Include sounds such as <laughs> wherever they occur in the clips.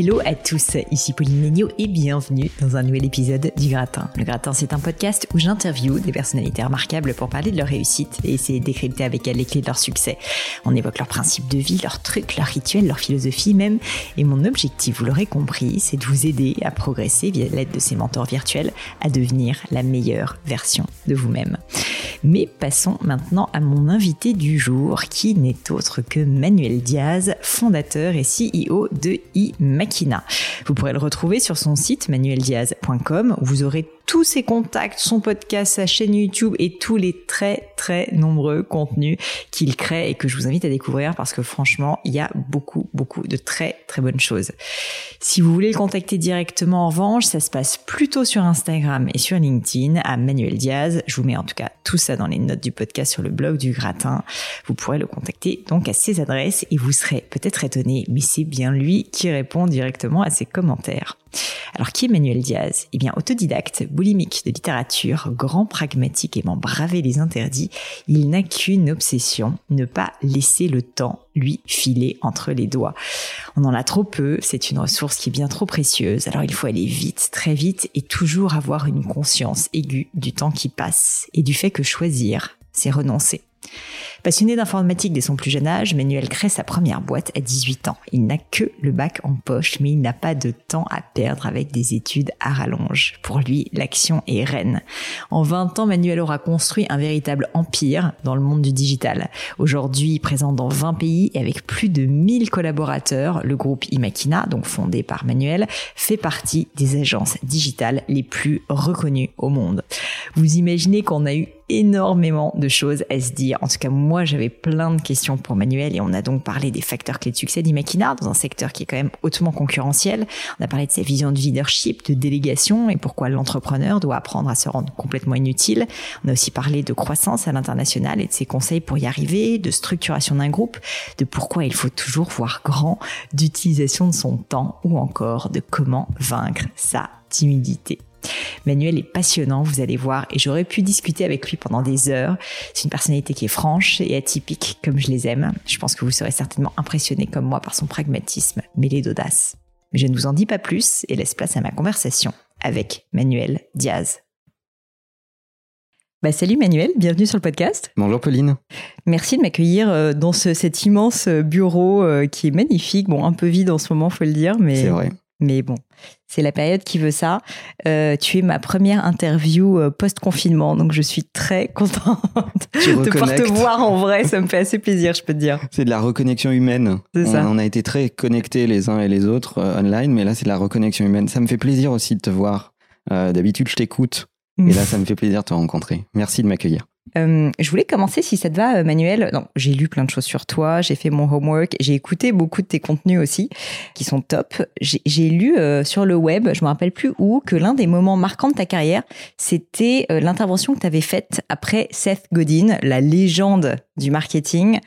Hello à tous, ici Pauline Legno et bienvenue dans un nouvel épisode du Gratin. Le Gratin, c'est un podcast où j'interviewe des personnalités remarquables pour parler de leur réussite et essayer de décrypter avec elles les clés de leur succès. On évoque leurs principes de vie, leurs trucs, leurs rituels, leur philosophie même. Et mon objectif, vous l'aurez compris, c'est de vous aider à progresser via l'aide de ces mentors virtuels à devenir la meilleure version de vous-même. Mais passons maintenant à mon invité du jour qui n'est autre que Manuel Diaz, fondateur et CEO de iMakina. Vous pourrez le retrouver sur son site manueldiaz.com où vous aurez tous ses contacts, son podcast, sa chaîne YouTube et tous les très très nombreux contenus qu'il crée et que je vous invite à découvrir parce que franchement, il y a beaucoup beaucoup de très très bonnes choses. Si vous voulez le contacter directement en revanche, ça se passe plutôt sur Instagram et sur LinkedIn à Manuel Diaz. Je vous mets en tout cas tout ça dans les notes du podcast sur le blog du gratin. Vous pourrez le contacter donc à ses adresses et vous serez peut-être étonné, mais c'est bien lui qui répond directement à ses commentaires. Alors qui est Manuel Diaz? Eh bien autodidacte, boulimique de littérature, grand pragmatique aimant braver les interdits, il n'a qu'une obsession, ne pas laisser le temps lui filer entre les doigts. On en a trop peu, c'est une ressource qui est bien trop précieuse, alors il faut aller vite, très vite et toujours avoir une conscience aiguë du temps qui passe et du fait que choisir, c'est renoncer. Passionné d'informatique dès son plus jeune âge, Manuel crée sa première boîte à 18 ans. Il n'a que le bac en poche, mais il n'a pas de temps à perdre avec des études à rallonge. Pour lui, l'action est reine. En 20 ans, Manuel aura construit un véritable empire dans le monde du digital. Aujourd'hui, présent dans 20 pays et avec plus de 1000 collaborateurs, le groupe Imakina, donc fondé par Manuel, fait partie des agences digitales les plus reconnues au monde. Vous imaginez qu'on a eu énormément de choses à se dire. En tout cas, moi, j'avais plein de questions pour Manuel et on a donc parlé des facteurs clés de succès d'Imakina dans un secteur qui est quand même hautement concurrentiel. On a parlé de sa vision de leadership, de délégation et pourquoi l'entrepreneur doit apprendre à se rendre complètement inutile. On a aussi parlé de croissance à l'international et de ses conseils pour y arriver, de structuration d'un groupe, de pourquoi il faut toujours voir grand, d'utilisation de son temps ou encore de comment vaincre sa timidité. Manuel est passionnant, vous allez voir, et j'aurais pu discuter avec lui pendant des heures. C'est une personnalité qui est franche et atypique, comme je les aime. Je pense que vous serez certainement impressionné comme moi par son pragmatisme mêlé d'audace. Mais je ne vous en dis pas plus et laisse place à ma conversation avec Manuel Diaz. Bah, salut Manuel, bienvenue sur le podcast. Bonjour Pauline. Merci de m'accueillir euh, dans cet immense euh, bureau euh, qui est magnifique, bon un peu vide en ce moment faut le dire, mais c'est vrai. Mais bon, c'est la période qui veut ça. Euh, tu es ma première interview euh, post-confinement, donc je suis très <laughs> contente de pouvoir te voir en vrai. Ça me fait assez plaisir, je peux te dire. C'est de la reconnexion humaine. C'est ça. On a été très connectés les uns et les autres euh, online, mais là, c'est de la reconnexion humaine. Ça me fait plaisir aussi de te voir. D'habitude, je t'écoute. Et là, ça me fait plaisir de te rencontrer. Merci de m'accueillir. Euh, je voulais commencer, si ça te va, euh, Manuel. J'ai lu plein de choses sur toi, j'ai fait mon homework, j'ai écouté beaucoup de tes contenus aussi, qui sont top. J'ai lu euh, sur le web, je me rappelle plus où, que l'un des moments marquants de ta carrière, c'était l'intervention que tu avais faite après Seth Godin, la légende du marketing,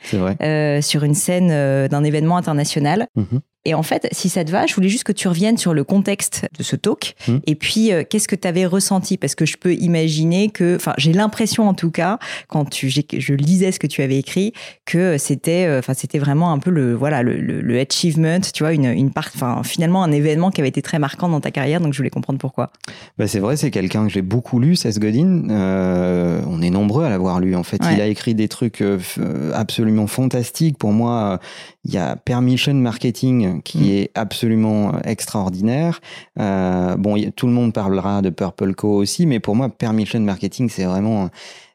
sur une scène d'un événement international. Mm-hmm. Et en fait, si ça te va, je voulais juste que tu reviennes sur le contexte de ce talk. Hmm. Et puis, euh, qu'est-ce que tu avais ressenti? Parce que je peux imaginer que, enfin, j'ai l'impression en tout cas, quand tu, je lisais ce que tu avais écrit, que c'était, euh, enfin, c'était vraiment un peu le, voilà, le, le, achievement, tu vois, une, une part, enfin, finalement, un événement qui avait été très marquant dans ta carrière. Donc, je voulais comprendre pourquoi. Bah, c'est vrai, c'est quelqu'un que j'ai beaucoup lu, Seth Godin. Euh, on est nombreux à l'avoir lu. En fait, il a écrit des trucs absolument fantastiques. Pour moi, il y a Permission Marketing qui mm. est absolument extraordinaire. Euh, bon, tout le monde parlera de Purple Co aussi, mais pour moi, Permission Marketing, c'est vraiment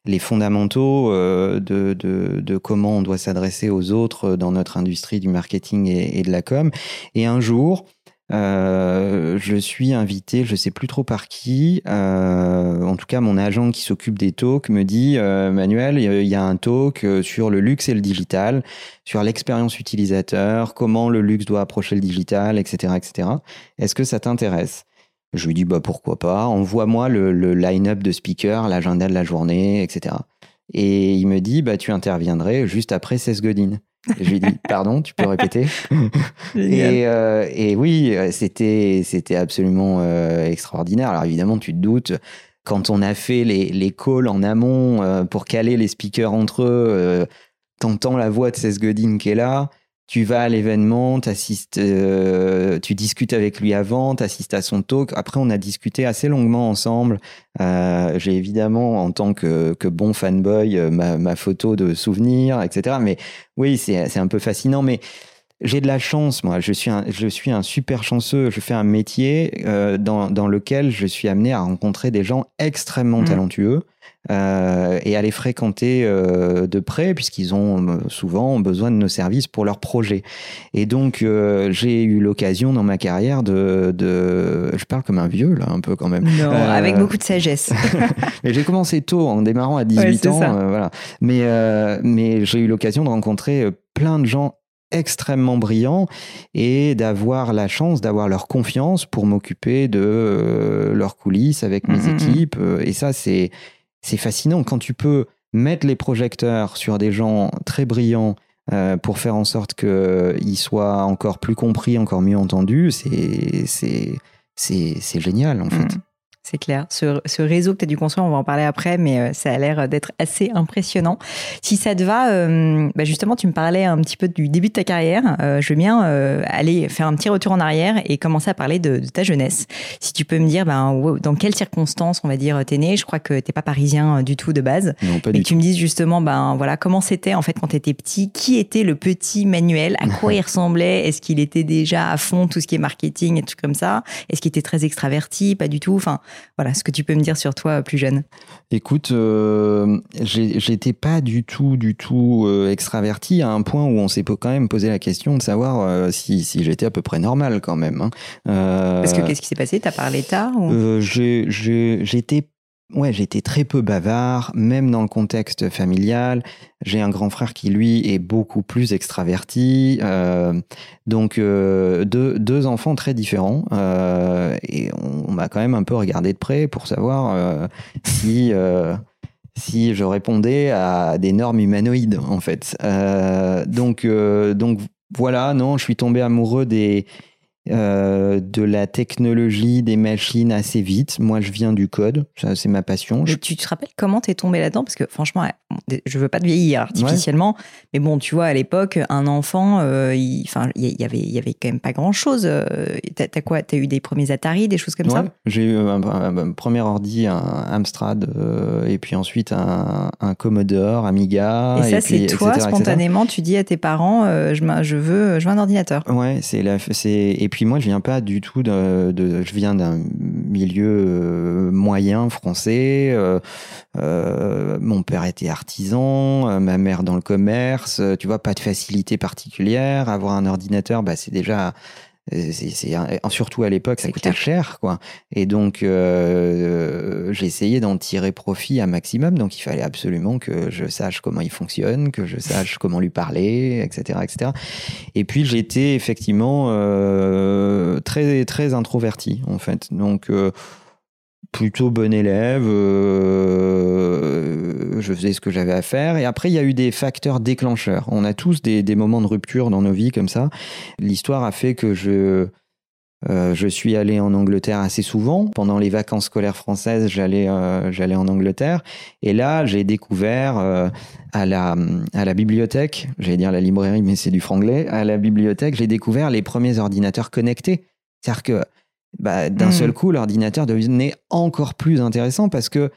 les fondamentaux euh, de, de, de, comment on doit s'adresser aux autres dans notre industrie du marketing et, et de la com. Et un jour, euh, je suis invité, je sais plus trop par qui. Euh, en tout cas, mon agent qui s'occupe des talks me dit euh, Manuel, il y a un talk sur le luxe et le digital, sur l'expérience utilisateur, comment le luxe doit approcher le digital, etc., etc. Est-ce que ça t'intéresse? Je lui dis bah pourquoi pas. Envoie-moi le, le line-up de speakers, l'agenda de la journée, etc. Et il me dit bah tu interviendrais juste après Seth Godin. Je lui dis, pardon, tu peux répéter? <laughs> Et, euh, et, oui, c'était, c'était absolument euh, extraordinaire. Alors évidemment, tu te doutes, quand on a fait les, les calls en amont pour caler les speakers entre eux, t'entends la voix de Seth Godin qui est là tu vas à l'événement, euh, tu discutes avec lui avant, tu assistes à son talk. Après, on a discuté assez longuement ensemble. Euh, j'ai évidemment, en tant que, bon fanboy, euh, ma, photo de souvenir, etc. Mais oui, c'est un peu fascinant. Mais j'ai de la chance, moi. Je suis un, je suis un super chanceux. Je fais un métier dans, lequel je suis amené à rencontrer des gens extrêmement mmh. talentueux. Euh, et à les fréquenter euh, de près, puisqu'ils ont euh, souvent besoin de nos services pour leurs projets. Et donc, j'ai eu l'occasion dans ma carrière de, de, Je parle comme un vieux, là, un peu quand même. Non, avec beaucoup de sagesse. <laughs> mais j'ai commencé tôt, en démarrant à 18 ans. voilà. Mais, mais j'ai eu l'occasion de rencontrer plein de gens extrêmement brillants et d'avoir la chance d'avoir leur confiance pour m'occuper de leurs coulisses avec mes mm, mm, mm. équipes. Et ça, c'est c'est fascinant quand tu peux mettre les projecteurs sur des gens très brillants euh, pour faire en sorte qu'ils soient encore plus compris, encore mieux entendus, c'est génial en fait. Mm. C'est clair. Ce, réseau que tu as dû construire, on va en parler après, mais euh, ça a l'air d'être assez impressionnant. Si ça te va, euh, bah, justement, tu me parlais un petit peu du début de ta carrière. Euh, je veux bien aller faire un petit retour en arrière et commencer à parler de, ta jeunesse. Si tu peux me dire ben, dans quelles circonstances, on va dire, t'es né? Je crois que t'es pas parisien du tout de base. Non, pas mais tu me dises justement, ben voilà, comment c'était en fait quand tu étais petit? Qui était le petit Manuel? À quoi il <laughs> ressemblait? Est-ce qu'il était déjà à fond tout ce qui est marketing et tout comme ça? Est-ce qu'il était très extraverti? Pas du tout? Enfin, voilà, ce que tu peux me dire sur toi plus jeune. Écoute, euh, j'étais pas du tout, du tout euh, extraverti à un point où on s'est quand même posé la question de savoir euh, si, j'étais à peu près normal quand même. Hein. Parce que qu'est-ce qui s'est passé? T'as parlé tard J'étais Ouais, j'étais très peu bavard, même dans le contexte familial. J'ai un grand frère qui, lui, est beaucoup plus extraverti. Euh, donc, euh, deux, deux, enfants très différents. Euh, et on, m'a quand même un peu regardé de près pour savoir si, si je répondais à des normes humanoïdes, en fait. donc, donc, voilà, non, je suis tombé amoureux des, euh, de la technologie, des machines assez vite. Moi, je viens du code, ça c'est ma passion. tu te rappelles comment tu es tombé là-dedans? Parce que franchement, je veux pas te vieillir artificiellement, mais bon, tu vois, à l'époque, un enfant, euh, il, enfin, il y avait, il y avait quand même pas grand-chose. Euh, t'as as quoi T'as eu des premiers Atari, des choses comme ça? J'ai eu un, premier ordi, un Amstrad, et puis ensuite un, Commodore, Amiga. Et ça, c'est toi, spontanément, tu dis à tes parents, je, je, veux, je veux un ordinateur. Ouais, c'est et puis moi, je viens pas du tout de, je viens d'un milieu euh, moyen français. Euh, euh, mon père était artisan, ma mère dans le commerce. Tu vois, pas de facilité particulière. Avoir un ordinateur, bah, c'est déjà c'est surtout à l'époque ça coûtait cher quoi et donc euh, j'ai essayé d'en tirer profit un maximum donc il fallait absolument que je sache comment il fonctionne que je sache comment lui parler etc etc et puis j'étais effectivement euh, très très introverti en fait donc euh, plutôt bon élève, euh, je faisais ce que j'avais à faire. Et après, il y a eu des facteurs déclencheurs. On a tous des, moments de rupture dans nos vies comme ça. L'histoire a fait que je, euh, je suis allé en Angleterre assez souvent. Pendant les vacances scolaires françaises, j'allais euh, en Angleterre. Et là, j'ai découvert à, la, à la bibliothèque, j'allais dire la librairie, mais c'est du franglais, à la bibliothèque, j'ai découvert les premiers ordinateurs connectés. C'est-à-dire que bah, d'un seul hmm. coup, l'ordinateur devenait encore plus intéressant parce que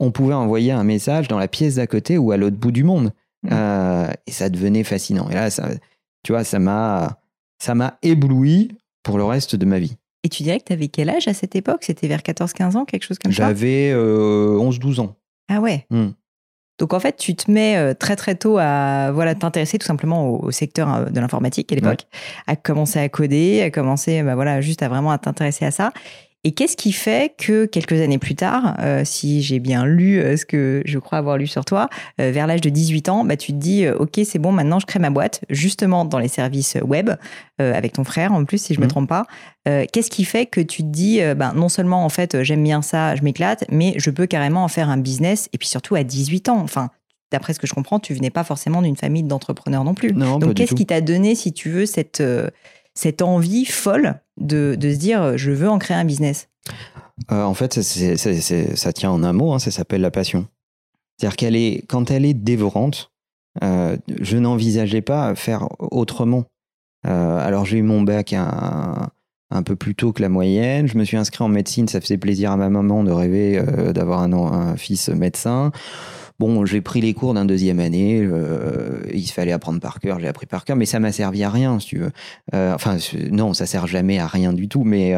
on pouvait envoyer un message dans la pièce d'à côté ou à l'autre bout du monde. Hmm. Euh, et ça devenait fascinant. Et là, ça, tu vois, ça m'a, ça m'a ébloui pour le reste de ma vie. Et tu dirais que tu avais quel âge à cette époque? C'était vers 14-15 ans, quelque chose comme ça? J'avais 11-12 euh, ans. Ah ouais hmm. Donc en fait, tu te mets euh, très très tôt à voilà t'intéresser tout simplement au, secteur euh, de l'informatique à l'époque, à commencer à coder, à commencer bah voilà juste à vraiment à t'intéresser à ça. Et qu'est-ce qui fait que quelques années plus tard, euh, si j'ai bien lu euh, ce que je crois avoir lu sur toi, euh, vers l'âge de 18 ans, bah, tu te dis, OK, c'est bon, maintenant je crée ma boîte, justement dans les services web, avec ton frère en plus, si je ne me mmh. trompe pas. Qu'est-ce qui fait que tu te dis, bah, non seulement en fait, j'aime bien ça, je m'éclate, mais je peux carrément en faire un business, et puis surtout à 18 ans. Enfin, d'après ce que je comprends, tu venais pas forcément d'une famille d'entrepreneurs non plus. Non, Donc, qu'est-ce qui t'a donné, si tu veux, cette, cette envie folle de, de se dire je veux en créer un business En fait, ça tient en un mot, hein, ça s'appelle la passion. C'est-à-dire qu'elle est, quand elle est dévorante, je n'envisageais pas faire autrement. alors j'ai eu mon bac un, un peu plus tôt que la moyenne. Je me suis inscrit en médecine, ça faisait plaisir à ma maman de rêver euh, d'avoir un, fils médecin. Bon, j'ai pris les cours d'un deuxième année, euh, il fallait apprendre par cœur, j'ai appris par cœur, mais ça m'a servi à rien, si tu veux. Euh, enfin, non, ça sert jamais à rien du tout, mais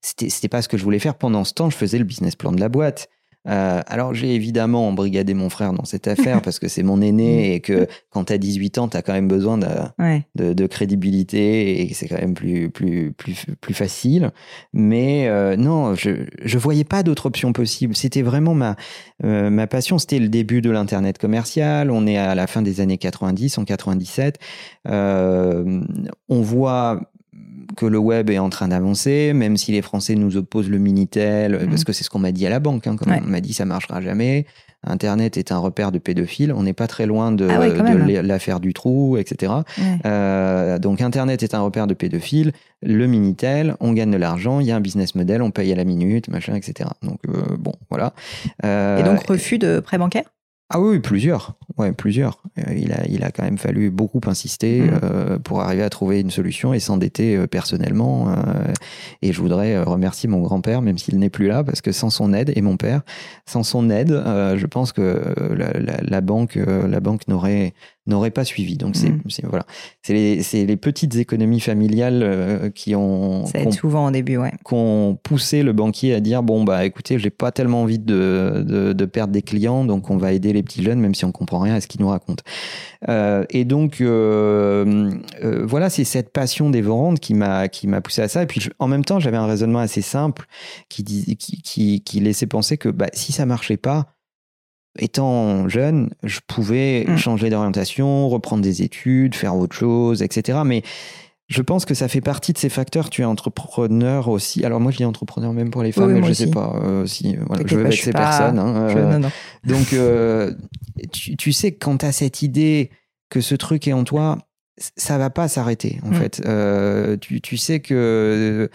c'était pas ce que je voulais faire. Pendant ce temps, je faisais le business plan de la boîte. Euh, alors j'ai évidemment embrigadé mon frère dans cette affaire <laughs> parce que c'est mon aîné et que quand tu as 18 ans, tu as quand même besoin de, de, crédibilité et c'est quand même plus, plus, plus, plus facile. Mais euh, non, je ne voyais pas d'autre option possible. C'était vraiment ma, euh, ma passion. C'était le début de l'Internet commercial. On est à la fin des années 90, en 97. on voit que le web est en train d'avancer, même si les Français nous opposent le Minitel, mhm. parce que c'est ce qu'on m'a dit à la banque. Hein, on m'a dit ça marchera jamais. Internet est un repère de pédophiles. On n'est pas très loin de, ah l'affaire du trou, etc. Euh, donc Internet est un repère de pédophiles. Le Minitel, on gagne de l'argent, il y a un business model, on paye à la minute, machin, etc. Donc euh, bon, voilà. Et donc euh, refus de prêt bancaire? Ah oui, plusieurs. Ouais, plusieurs. Euh, il, a, il a quand même fallu beaucoup insister mmh. euh, pour arriver à trouver une solution et s'endetter euh, personnellement. et je voudrais remercier mon grand-père, même s'il n'est plus là, parce que sans son aide, et mon père, sans son aide, je pense que la, banque, la banque n'aurait n'aurait pas suivi. Donc c'est mm. voilà, c'est les, les, petites économies familiales euh, qui ont ça souvent au début, ouais, poussé le banquier à dire bon bah écoutez, j'ai pas tellement envie de, de, perdre des clients, donc on va aider les petits jeunes même si on comprend rien à ce qu'ils nous racontent. Euh, et donc euh, voilà, c'est cette passion dévorante qui m'a qui m'a poussé à ça. Et puis en même temps, j'avais un raisonnement assez simple qui, qui, qui, qui laissait penser que bah, si ça marchait pas étant jeune, je pouvais mm. changer d'orientation, reprendre des études, faire autre chose, etc. Mais je pense que ça fait partie de ces facteurs. Tu es entrepreneur aussi. Alors moi, je dis entrepreneur même pour les femmes, mais je ne sais pas euh, si je veux vexer personne. Hein, euh. donc, euh, tu, tu, sais, quand tu as cette idée que ce truc est en toi, ça va pas s'arrêter en mm. fait. Euh, tu, tu, sais que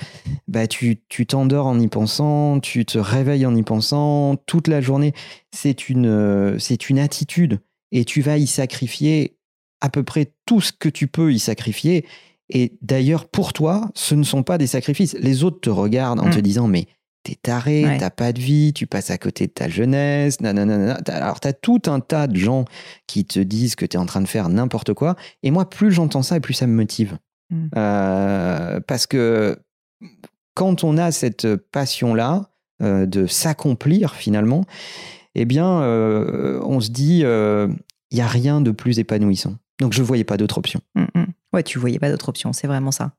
bah, tu t'endors en y pensant, tu te réveilles en y pensant toute la journée. C'est une, c'est une attitude et tu vas y sacrifier à peu près tout ce que tu peux y sacrifier. Et d'ailleurs, pour toi, ce ne sont pas des sacrifices. Les autres te regardent en te mm. disant mais t'es taré, t'as pas de vie, tu passes à côté de ta jeunesse, nanana. Alors t'as tout un tas de gens qui te disent que t'es en train de faire n'importe quoi. Et moi, plus j'entends ça, et plus ça me motive. Hmm. Euh, parce que quand on a cette passion-là euh, de s'accomplir finalement, eh bien, euh, on se dit, il n'y a rien de plus épanouissant. Donc je ne voyais pas d'autre option. Hmm, hmm. Ouais, tu voyais pas d'autre option, c'est vraiment ça.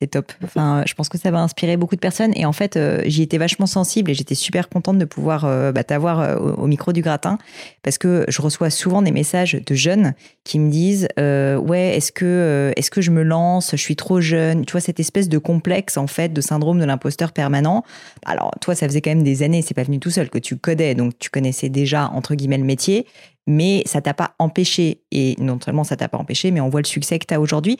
C'est top. Enfin, je pense que ça va inspirer beaucoup de personnes. Et en fait, euh, j'y étais vachement sensible et j'étais super contente de pouvoir euh, bah, t'avoir euh, au, micro du gratin parce que je reçois souvent des messages de jeunes qui me disent ouais, est-ce que est-ce que je me lance? Je suis trop jeune. Tu vois cette espèce de complexe en fait, de syndrome de l'imposteur permanent. Alors toi, ça faisait quand même des années, c'est pas venu tout seul que tu codais, donc tu connaissais déjà entre guillemets le métier mais ça t'a pas empêché, et non seulement ça t'a pas empêché, mais on voit le succès que tu as aujourd'hui.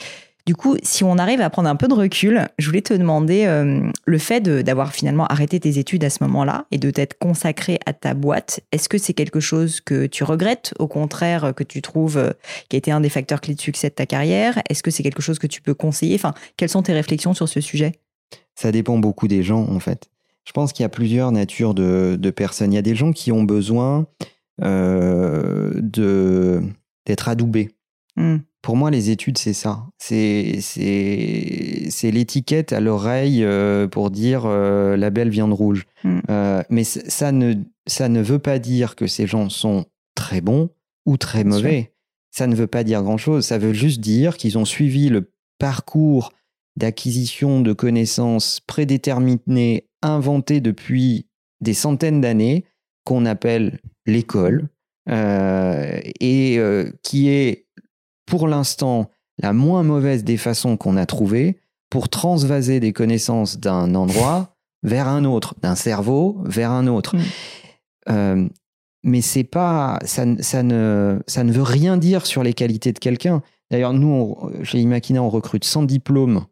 Du coup, si on arrive à prendre un peu de recul, je voulais te demander euh, le fait d'avoir finalement arrêté tes études à ce moment-là et de t'être consacré à ta boîte. Est-ce que c'est quelque chose que tu regrettes, au contraire, que tu trouves euh, qui a été un des facteurs clés de succès de ta carrière? Est-ce que c'est quelque chose que tu peux conseiller? Enfin, quelles sont tes réflexions sur ce sujet? Ça dépend beaucoup des gens, en fait. Je pense qu'il y a plusieurs natures de, personnes. Il y a des gens qui ont besoin euh, d'être adoubés. Hmm. Pour moi, les études, c'est ça. C'est l'étiquette à l'oreille euh, pour dire euh, la belle viande rouge. Hmm. Mais ça ne, ça ne veut pas dire que ces gens sont très bons ou très mauvais. Ça ne veut pas dire grand-chose. Ça veut juste dire qu'ils ont suivi le parcours d'acquisition de connaissances prédéterminées, inventées depuis des centaines d'années, qu'on appelle l'école, et qui est pour l'instant la moins mauvaise des façons qu'on a trouvées pour transvaser des connaissances d'un endroit vers un autre, d'un cerveau vers un autre. Mm. Euh, mais c'est pas, ça, ça, ne, ça ne veut rien dire sur les qualités de quelqu'un. D'ailleurs, nous, chez Imakina, on recrute sans diplôme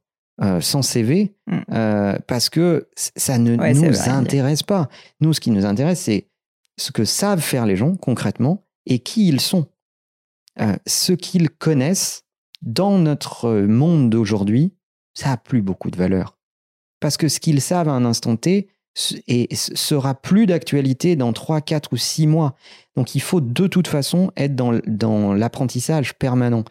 sans CV mm. parce que ça ne nous intéresse pas. Nous, ce qui nous intéresse, c'est ce que savent faire les gens concrètement et qui ils sont. ce qu'ils connaissent dans notre monde d'aujourd'hui, ça a plus beaucoup de valeur. Parce que ce qu'ils savent à un instant T et sera plus d'actualité dans 3, 4 ou 6 mois. Donc il faut de toute façon être dans, dans l'apprentissage permanent.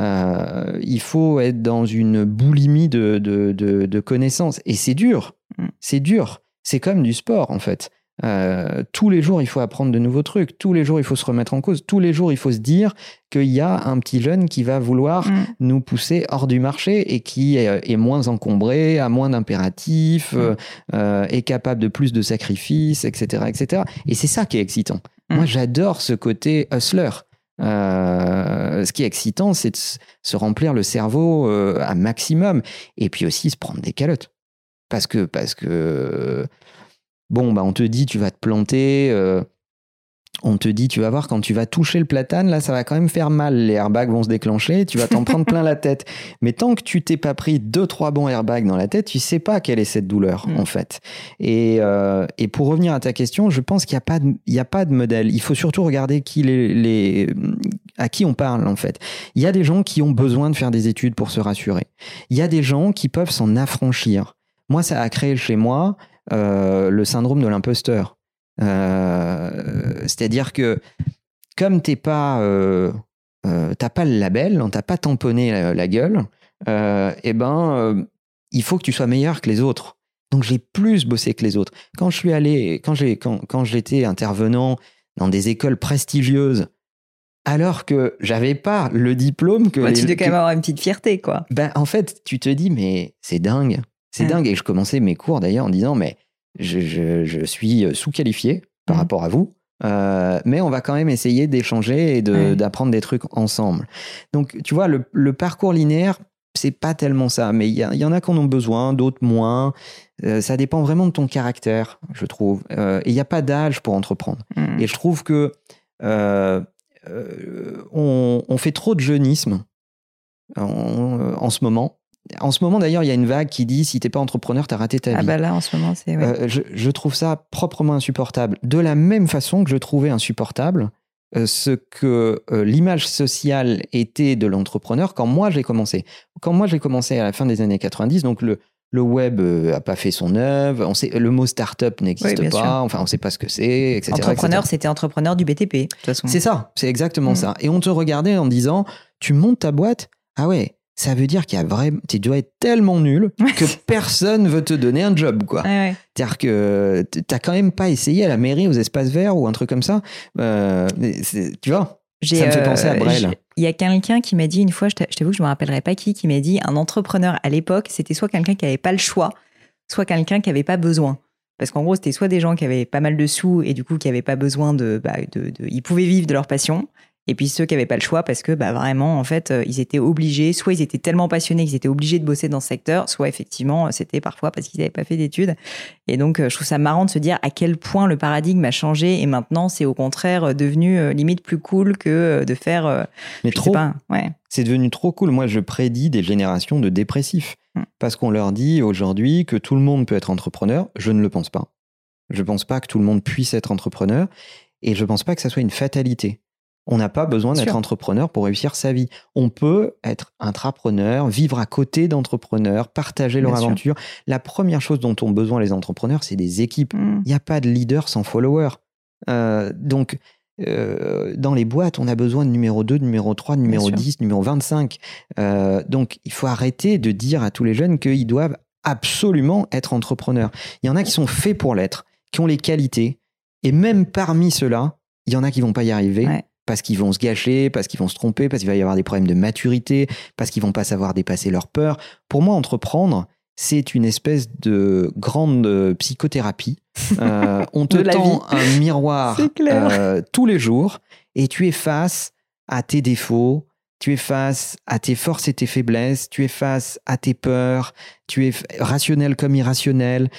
Euh, il faut être dans une boulimie de, de, de connaissances. Et c'est dur. Mm. C'est dur. C'est comme du sport, en fait. Euh, tous les jours, il faut apprendre de nouveaux trucs. Tous les jours, il faut se remettre en cause. Tous les jours, il faut se dire qu'il y a un petit jeune qui va vouloir mm. nous pousser hors du marché et qui est, moins encombré, a moins d'impératifs, mm. euh, euh, est capable de plus de sacrifices, etc., etc. Et c'est ça qui est excitant. Mm. Moi, j'adore ce côté hustler. ce qui est excitant, c'est de se remplir le cerveau à maximum et puis aussi se prendre des calottes. Parce que, parce que Bon, bah, on te dit, tu vas te planter. Euh, on te dit, tu vas voir, quand tu vas toucher le platane, là, ça va quand même faire mal. Les airbags vont se déclencher, tu vas t'en <laughs> prendre plein la tête. Mais tant que tu t'es pas pris deux, trois bons airbags dans la tête, tu sais pas quelle est cette douleur, mm. en fait. Euh, et, pour revenir à ta question, je pense qu'il n'y a, pas de, a pas de modèle. Il faut surtout regarder qui les, à qui on parle, en fait. Il y a des gens qui ont besoin de faire des études pour se rassurer. Il y a des gens qui peuvent s'en affranchir. Moi, ça a créé chez moi le syndrome de l'imposteur. Euh, c'est-à-dire que comme t'es pas, euh, t'as pas le label, on t'a pas tamponné la, gueule, eh ben, il faut que tu sois meilleur que les autres. Donc j'ai plus bossé que les autres. Quand je suis allé, quand j'ai, quand, j'étais intervenant dans des écoles prestigieuses, alors que j'avais pas le diplôme que. tu devais quand même avoir une petite fierté, quoi. Ben, en fait, tu te dis, mais c'est dingue. C'est dingue. Et je commençais mes cours d'ailleurs en disant, mais je, suis sous-qualifié par mmh. rapport à vous. Euh, mais on va quand même essayer d'échanger et d'apprendre des trucs ensemble. Donc, tu vois, le, parcours linéaire, c'est pas tellement ça, mais il y, en a qui en ont besoin, d'autres moins. Euh, ça dépend vraiment de ton caractère, je trouve. Euh, et il n'y a pas d'âge pour entreprendre. Mmh. Et je trouve que on, fait trop de jeunisme en ce moment. En ce moment, d'ailleurs, il y a une vague qui dit si t'es pas entrepreneur, t'as raté ta ah vie. Ah bah là, en ce moment, c'est. Euh, je, trouve ça proprement insupportable. De la même façon que je trouvais insupportable euh, ce que euh, l'image sociale était de l'entrepreneur quand moi j'ai commencé. Quand moi j'ai commencé à la fin des années 90, donc le, le web a pas fait son œuvre, on sait, le mot start-up n'existe pas, enfin on sait pas ce que c'est, etc. Entrepreneur, c'était entrepreneur du BTP, de toute façon. C'est ça, c'est exactement mmh. ça. Et on te regardait en disant, tu montes ta boîte, ah ouais, ça veut dire qu'il y a vraiment, tu dois être tellement nul que personne veut te donner un job, quoi. C'est-à-dire que t'as quand même pas essayé à la mairie, aux espaces verts ou un truc comme ça. Euh, tu vois Ça me fait penser à euh, Brel. Il y a quelqu'un qui m'a dit une fois, je t'avoue que je me rappellerai pas qui, qui m'a dit un entrepreneur à l'époque, c'était soit quelqu'un qui avait pas le choix, soit quelqu'un qui avait pas besoin. Parce qu'en gros, c'était soit des gens qui avaient pas mal de sous et du coup qui avaient pas besoin de, bah, de, de, ils pouvaient vivre de leur passion, et puis ceux qui n'avaient pas le choix parce que bah, vraiment, en fait, euh, ils étaient obligés, soit ils étaient tellement passionnés qu'ils étaient obligés de bosser dans ce secteur, soit effectivement, c'était parfois parce qu'ils n'avaient pas fait d'études. Et donc, euh, je trouve ça marrant de se dire à quel point le paradigme a changé et maintenant, c'est au contraire euh, devenu limite plus cool que de faire. Mais trop. ouais. C'est devenu trop cool. Moi, je prédis des générations de dépressifs mm. parce qu'on leur dit aujourd'hui que tout le monde peut être entrepreneur. Je ne le pense pas. Je ne pense pas que tout le monde puisse être entrepreneur et je ne pense pas que ça soit une fatalité. On n'a pas besoin d'être entrepreneur pour réussir sa vie. On peut être intrapreneur, vivre à côté d'entrepreneurs, partager leur aventure. La première chose dont ont besoin les entrepreneurs, c'est des équipes. Mm. Il n'y a pas de leader sans follower. Euh, donc, euh, dans les boîtes, on a besoin de numéro 2, de numéro 3, de numéro 10, numéro 25. Euh, donc, il faut arrêter de dire à tous les jeunes qu'ils doivent absolument être entrepreneurs. Il y en a qui sont faits pour l'être, qui ont les qualités. Et même parmi ceux-là, il y en a qui vont pas y arriver parce qu'ils vont se gâcher, parce qu'ils vont se tromper, parce qu'il va y avoir des problèmes de maturité, parce qu'ils vont pas savoir dépasser leurs peurs. Pour moi, entreprendre, c'est une espèce de grande euh, psychothérapie. <laughs> Euh, on te tend un miroir <laughs> euh, tous les jours et tu es face à tes défauts, tu es face à tes forces et tes faiblesses, tu es face à tes peurs, tu es rationnel comme irrationnel.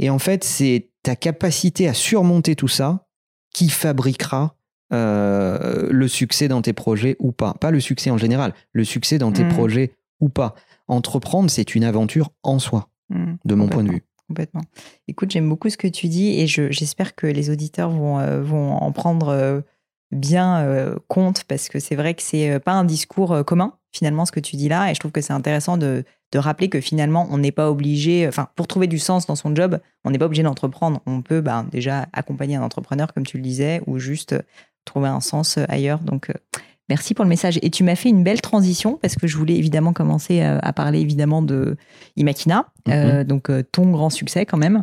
Et en fait, c'est ta capacité à surmonter tout ça qui fabriquera euh, le succès dans tes projets ou pas. Pas le succès en général, le succès dans tes hmm. projets ou pas. Entreprendre, c'est une aventure en soi, mmh, de mon point de vue. Complètement. Écoute, j'aime beaucoup ce que tu dis et j'espère que les auditeurs vont, euh, vont en prendre euh, bien compte parce que c'est vrai que c'est pas un discours commun, finalement, ce que tu dis là. Et je trouve que c'est intéressant de, de rappeler que finalement, on n'est pas obligé, enfin, pour trouver du sens dans son job, on n'est pas obligé d'entreprendre. On peut bah, déjà accompagner un entrepreneur, comme tu le disais, ou juste trouver un sens ailleurs. Donc, Merci pour le message. Et tu m'as fait une belle transition parce que je voulais évidemment commencer euh, à parler évidemment de Imakina, euh, mhm. donc euh, ton grand succès quand même,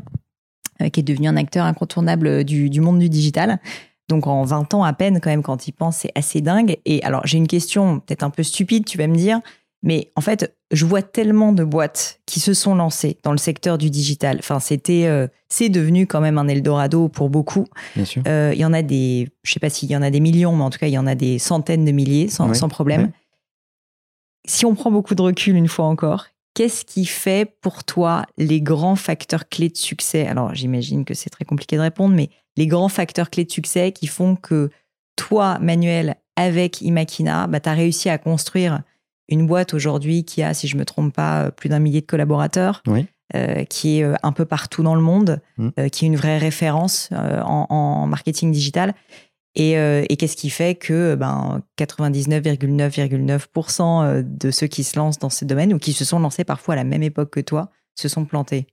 qui est devenu un acteur incontournable du, du, monde du digital. Donc en 20 ans à peine quand même quand il pense, c'est assez dingue. Et alors j'ai une question peut-être un peu stupide, tu vas me dire, mais en fait, je vois tellement de boîtes qui se sont lancées dans le secteur du digital. Enfin, c'était, euh, c'est devenu quand même un Eldorado pour beaucoup. Bien sûr. Euh, il y en a des, je sais pas s'il y en a des millions, mais en tout cas, il y en a des centaines de milliers sans, problème. Si on prend beaucoup de recul une fois encore, qu'est-ce qui fait pour toi les grands facteurs clés de succès? Alors, j'imagine que c'est très compliqué de répondre, mais les grands facteurs clés de succès qui font que toi, Manuel, avec Imakina, bah, tu as réussi à construire une boîte aujourd'hui qui a, si je me trompe pas, euh, plus d'un millier de collaborateurs, euh, qui est euh, un peu partout dans le monde, mmh. qui est une vraie référence en, marketing digital. Et, qu'est-ce qui fait que ben, 99,9,9% de ceux qui se lancent dans ce domaine ou qui se sont lancés parfois à la même époque que toi se sont plantés?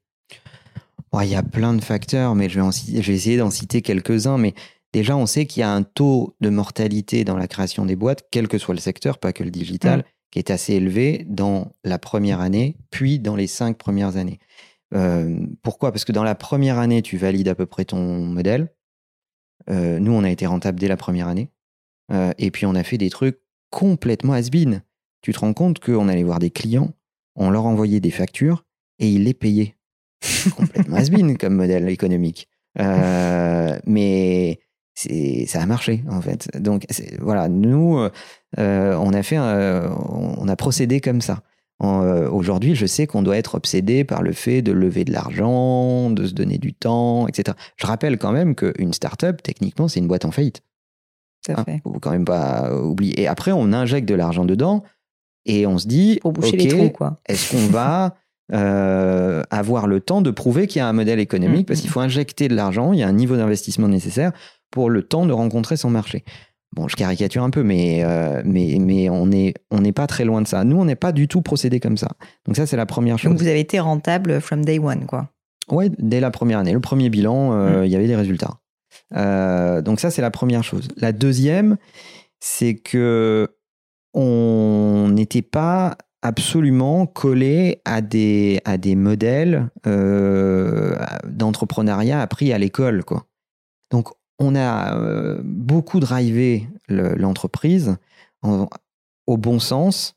Il y a plein de facteurs, mais je vais, je vais essayer d'en citer quelques-uns. Mais déjà, on sait qu'il y a un taux de mortalité dans la création des boîtes, quel que soit le secteur, pas que le digital, mmh qui est assez élevé dans la première année, puis dans les cinq premières années. Euh, pourquoi? Parce que dans la première année, tu valides à peu près ton modèle. Euh, nous, on a été rentable dès la première année. Euh, et puis, on a fait des trucs complètement has-been. Tu te rends compte qu'on allait voir des clients, on leur envoyait des factures et ils les payaient. <laughs> complètement has-been comme modèle économique. mais ça a marché en fait. Donc voilà, nous, euh, on a fait, on a procédé comme ça. Euh, aujourd'hui, je sais qu'on doit être obsédé par le fait de lever de l'argent, de se donner du temps, etc. Je rappelle quand même qu'une startup, techniquement, c'est une boîte en faillite. Ça hein, fait. faut quand même pas oublier. Et après, on injecte de l'argent dedans et on se dit, pour boucher les trous, quoi. Est-ce qu'on va euh, avoir le temps de prouver qu'il y a un modèle économique? Mm, parce mm. qu'il faut injecter de l'argent, il y a un niveau d'investissement nécessaire pour le temps de rencontrer son marché. Bon, je caricature un peu, mais, euh, mais, mais on n'est on n'est pas très loin de ça. Nous, on n'est pas du tout procédé comme ça. Donc ça, c'est la première chose. Donc vous avez été rentable from day one, quoi. Ouais, dès la première année. Le premier bilan, euh, mm. il y avait des résultats. Euh, donc ça, c'est la première chose. La deuxième, c'est que on n'était pas absolument collé à des, à des modèles d'entrepreneuriat appris à l'école, quoi. Donc on a euh, beaucoup drivé l'entreprise au bon sens,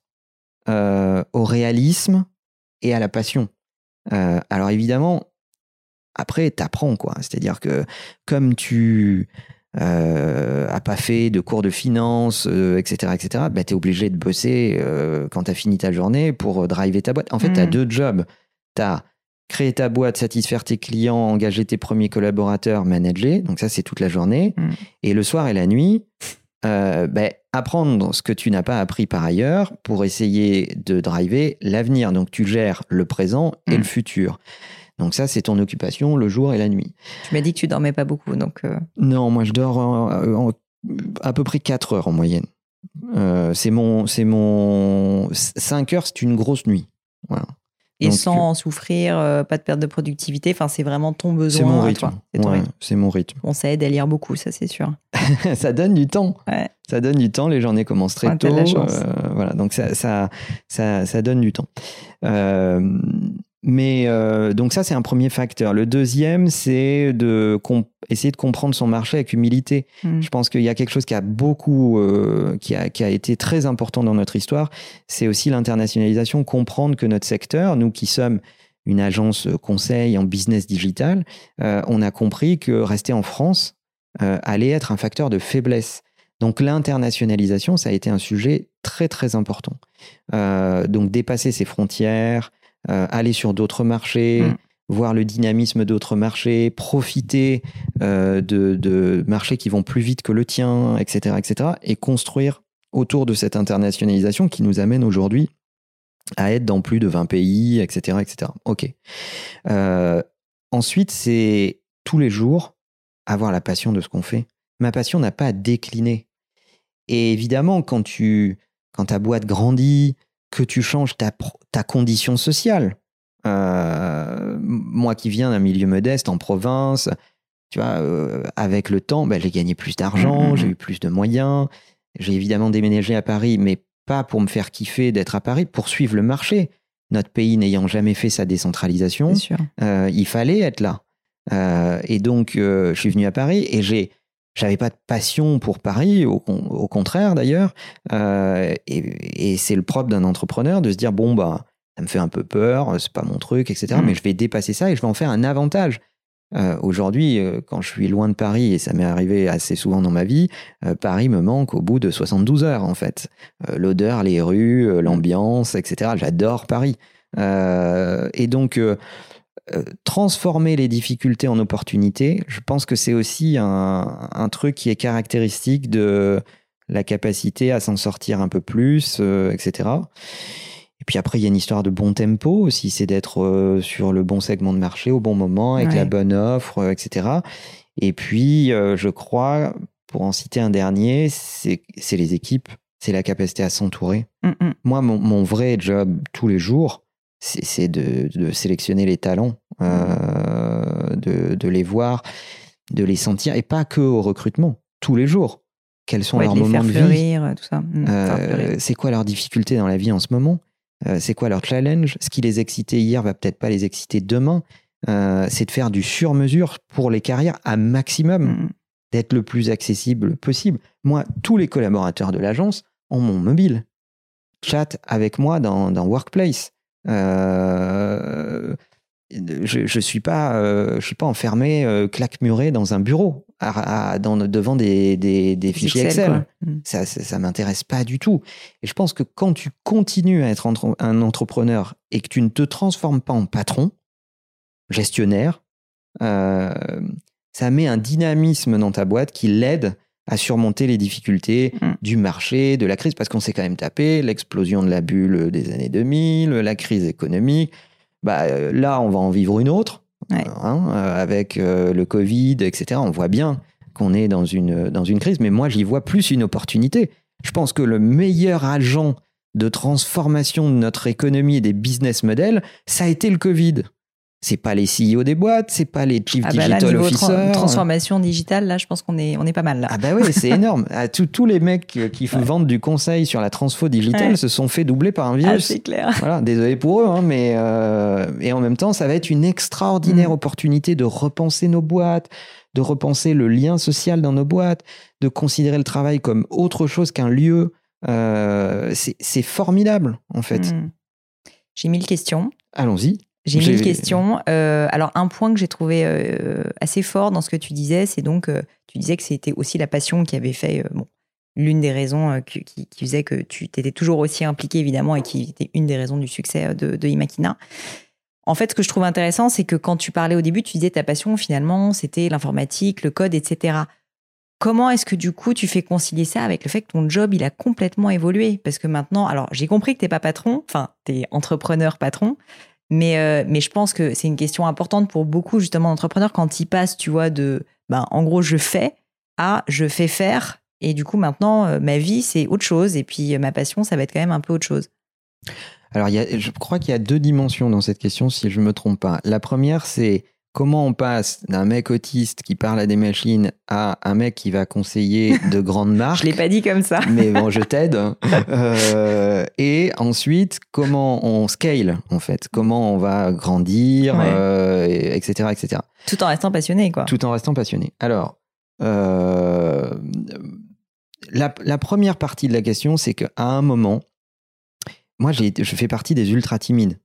euh, au réalisme et à la passion. Euh, alors évidemment, après, tu apprends, quoi. C'est-à-dire que comme tu n'as pas fait de cours de finance, etc., etc., bah, tu es obligé de bosser quand tu as fini ta journée pour driver ta boîte. En fait, tu as mmh. deux jobs. Tu as créer ta boîte, satisfaire tes clients, engager tes premiers collaborateurs, manager. Donc ça, c'est toute la journée. Mm. Et le soir et la nuit, euh, ben, apprendre ce que tu n'as pas appris par ailleurs pour essayer de driver l'avenir. Donc tu gères le présent et mm. le futur. Donc ça, c'est ton occupation le jour et la nuit. Tu m'as dit que tu dormais pas beaucoup, donc. Euh. Non, moi je dors à peu près 4 heures en moyenne. Euh, c'est mon, c'est mon 5 heures, c'est une grosse nuit. Voilà et sans souffrir, euh, pas de perte de productivité. Enfin, c'est vraiment ton besoin. C'est mon rythme. C'est mon rythme. Bon, ça aide à lire beaucoup, ça c'est sûr. <laughs> ça donne du temps. Ça donne du temps. Les journées commencent très tôt. Euh, voilà, donc ça, ça, ça, ça, donne du temps. Euh, mais euh, donc ça, c'est un premier facteur. Le deuxième, c'est de essayer de comprendre son marché avec humilité. Hmm. Je pense qu'il y a quelque chose qui a beaucoup, euh, qui, a, qui, a, été très important dans notre histoire. C'est aussi l'internationalisation, comprendre que notre secteur, nous qui sommes une agence conseil en business digital, euh, on a compris que rester en France allait être un facteur de faiblesse. Donc l'internationalisation, ça a été un sujet très très important. donc dépasser ses frontières, euh, aller sur d'autres marchés, mm. voir le dynamisme d'autres marchés, profiter euh, de, marchés qui vont plus vite que le tien, etc., etc., et construire autour de cette internationalisation qui nous amène aujourd'hui à être dans plus de 20 pays, etc. etc. Ok. Euh, ensuite, c'est tous les jours avoir la passion de ce qu'on fait. Ma passion n'a pas à décliner. Et évidemment, quand, tu, quand ta boîte grandit, que tu changes ta, ta condition sociale, euh, moi qui viens d'un milieu modeste en province, tu vois, euh, avec le temps, ben, j'ai gagné plus d'argent, mmh, mmh, j'ai mmh. eu plus de moyens. J'ai évidemment déménagé à Paris, mais pas pour me faire kiffer d'être à Paris, pour suivre le marché. Notre pays n'ayant jamais fait sa décentralisation, euh, il fallait être là. Et donc, je suis venu à Paris et j'ai, j'avais pas de passion pour Paris, au, contraire d'ailleurs. et, et c'est le propre d'un entrepreneur de se dire bon bah, ça me fait un peu peur, c'est pas mon truc, etc. Mais je vais dépasser ça et je vais en faire un avantage. Euh, aujourd'hui, euh, quand je suis loin de Paris, et ça m'est arrivé assez souvent dans ma vie, euh, Paris me manque au bout de 72 heures, en fait. L'odeur, les rues, l'ambiance, etc. J'adore Paris. et donc, transformer les difficultés en opportunités, je pense que c'est aussi un, un, truc qui est caractéristique de la capacité à s'en sortir un peu plus, etc. Et puis après, il y a une histoire de bon tempo aussi, c'est d'être euh, sur le bon segment de marché au bon moment, avec la bonne offre, euh, etc. Et puis, euh, je crois, pour en citer un dernier, c'est les équipes, c'est la capacité à s'entourer. Mm, mm. Moi, mon, vrai job tous les jours, c'est de, sélectionner les talents, mm. de, les voir, de les sentir, et pas que au recrutement, tous les jours. Quels sont leurs moments de vie? tout ça. C'est quoi leurs difficultés dans la vie en ce moment? Euh, c'est quoi leur challenge? Ce qui les excitait hier va peut-être pas les exciter demain. Euh, c'est de faire du sur-mesure pour les carrières à maximum, mm. d'être le plus accessible possible. Moi, tous les collaborateurs de l'agence ont mon mobile, chat avec moi dans, Workplace. Euh, je ne suis, pas, je suis pas enfermé, claque-muré dans un bureau devant des, des, fichiers Excel. Mm. Ça, ça, m'intéresse pas du tout. Et je pense que quand tu continues à être un entrepreneur et que tu ne te transformes pas en patron, gestionnaire, euh, ça met un dynamisme dans ta boîte qui l'aide à surmonter les difficultés mm. du marché, de la crise, parce qu'on s'est quand même tapé l'explosion de la bulle des années 2000, la crise économique. Bah, euh, là, on va en vivre une autre. Hein, euh, avec euh, le Covid, etc. On voit bien qu'on est dans une, dans une crise, mais moi j'y vois plus une opportunité. Je pense que le meilleur agent de transformation de notre économie et des business models, ça a été le Covid c'est pas les CEO des boîtes, c'est pas les chief ah bah digital officers. transformation digitale, là, je pense qu'on est, on est pas mal là. Ah bah oui, c'est <laughs> énorme. Ah, tous les mecs qui vendent du conseil sur la transfo digitale se sont fait doubler par un virus. Ah, c'est clair. Voilà, désolé pour eux, hein, mais euh, et en même temps, ça va être une extraordinaire mm. opportunité de repenser nos boîtes, de repenser le lien social dans nos boîtes, de considérer le travail comme autre chose qu'un lieu. Euh, c'est formidable, en fait. Mm. J'ai mille questions. Allons-y. J'ai mille questions. Euh, alors, un point que j'ai trouvé euh, assez fort dans ce que tu disais, c'est donc, euh, tu disais que c'était aussi la passion qui avait fait, bon, l'une des raisons qui, qui, faisait que tu étais toujours aussi impliqué, évidemment, et qui était une des raisons du succès de, de Imakina. En fait, ce que je trouve intéressant, c'est que quand tu parlais au début, tu disais ta passion, finalement, c'était l'informatique, le code, etc. Comment est-ce que du coup tu fais concilier ça avec le fait que ton job il a complètement évolué? Parce que maintenant, alors j'ai compris que tu n'es pas patron, enfin tu es entrepreneur patron, mais, euh, mais je pense que c'est une question importante pour beaucoup justement d'entrepreneurs quand ils passent, tu vois, de, ben, en gros, je fais à je fais faire. Et du coup, maintenant, euh, ma vie, c'est autre chose. Et puis, euh, ma passion, ça va être quand même un peu autre chose. Alors, y a, je crois qu'il y a deux dimensions dans cette question, si je ne me trompe pas. La première, c'est comment on passe d'un mec autiste qui parle à des machines à un mec qui va conseiller de <laughs> grandes marques. je l'ai pas dit comme ça. <laughs> mais bon, je t'aide. <laughs> Euh, et ensuite, comment on scale en fait, comment on va grandir, etc., euh, etc. Tout en restant passionné, quoi. Tout en restant passionné. Alors, euh, la, la, première partie de la question, c'est qu'à un moment, moi, je fais partie des ultra timides.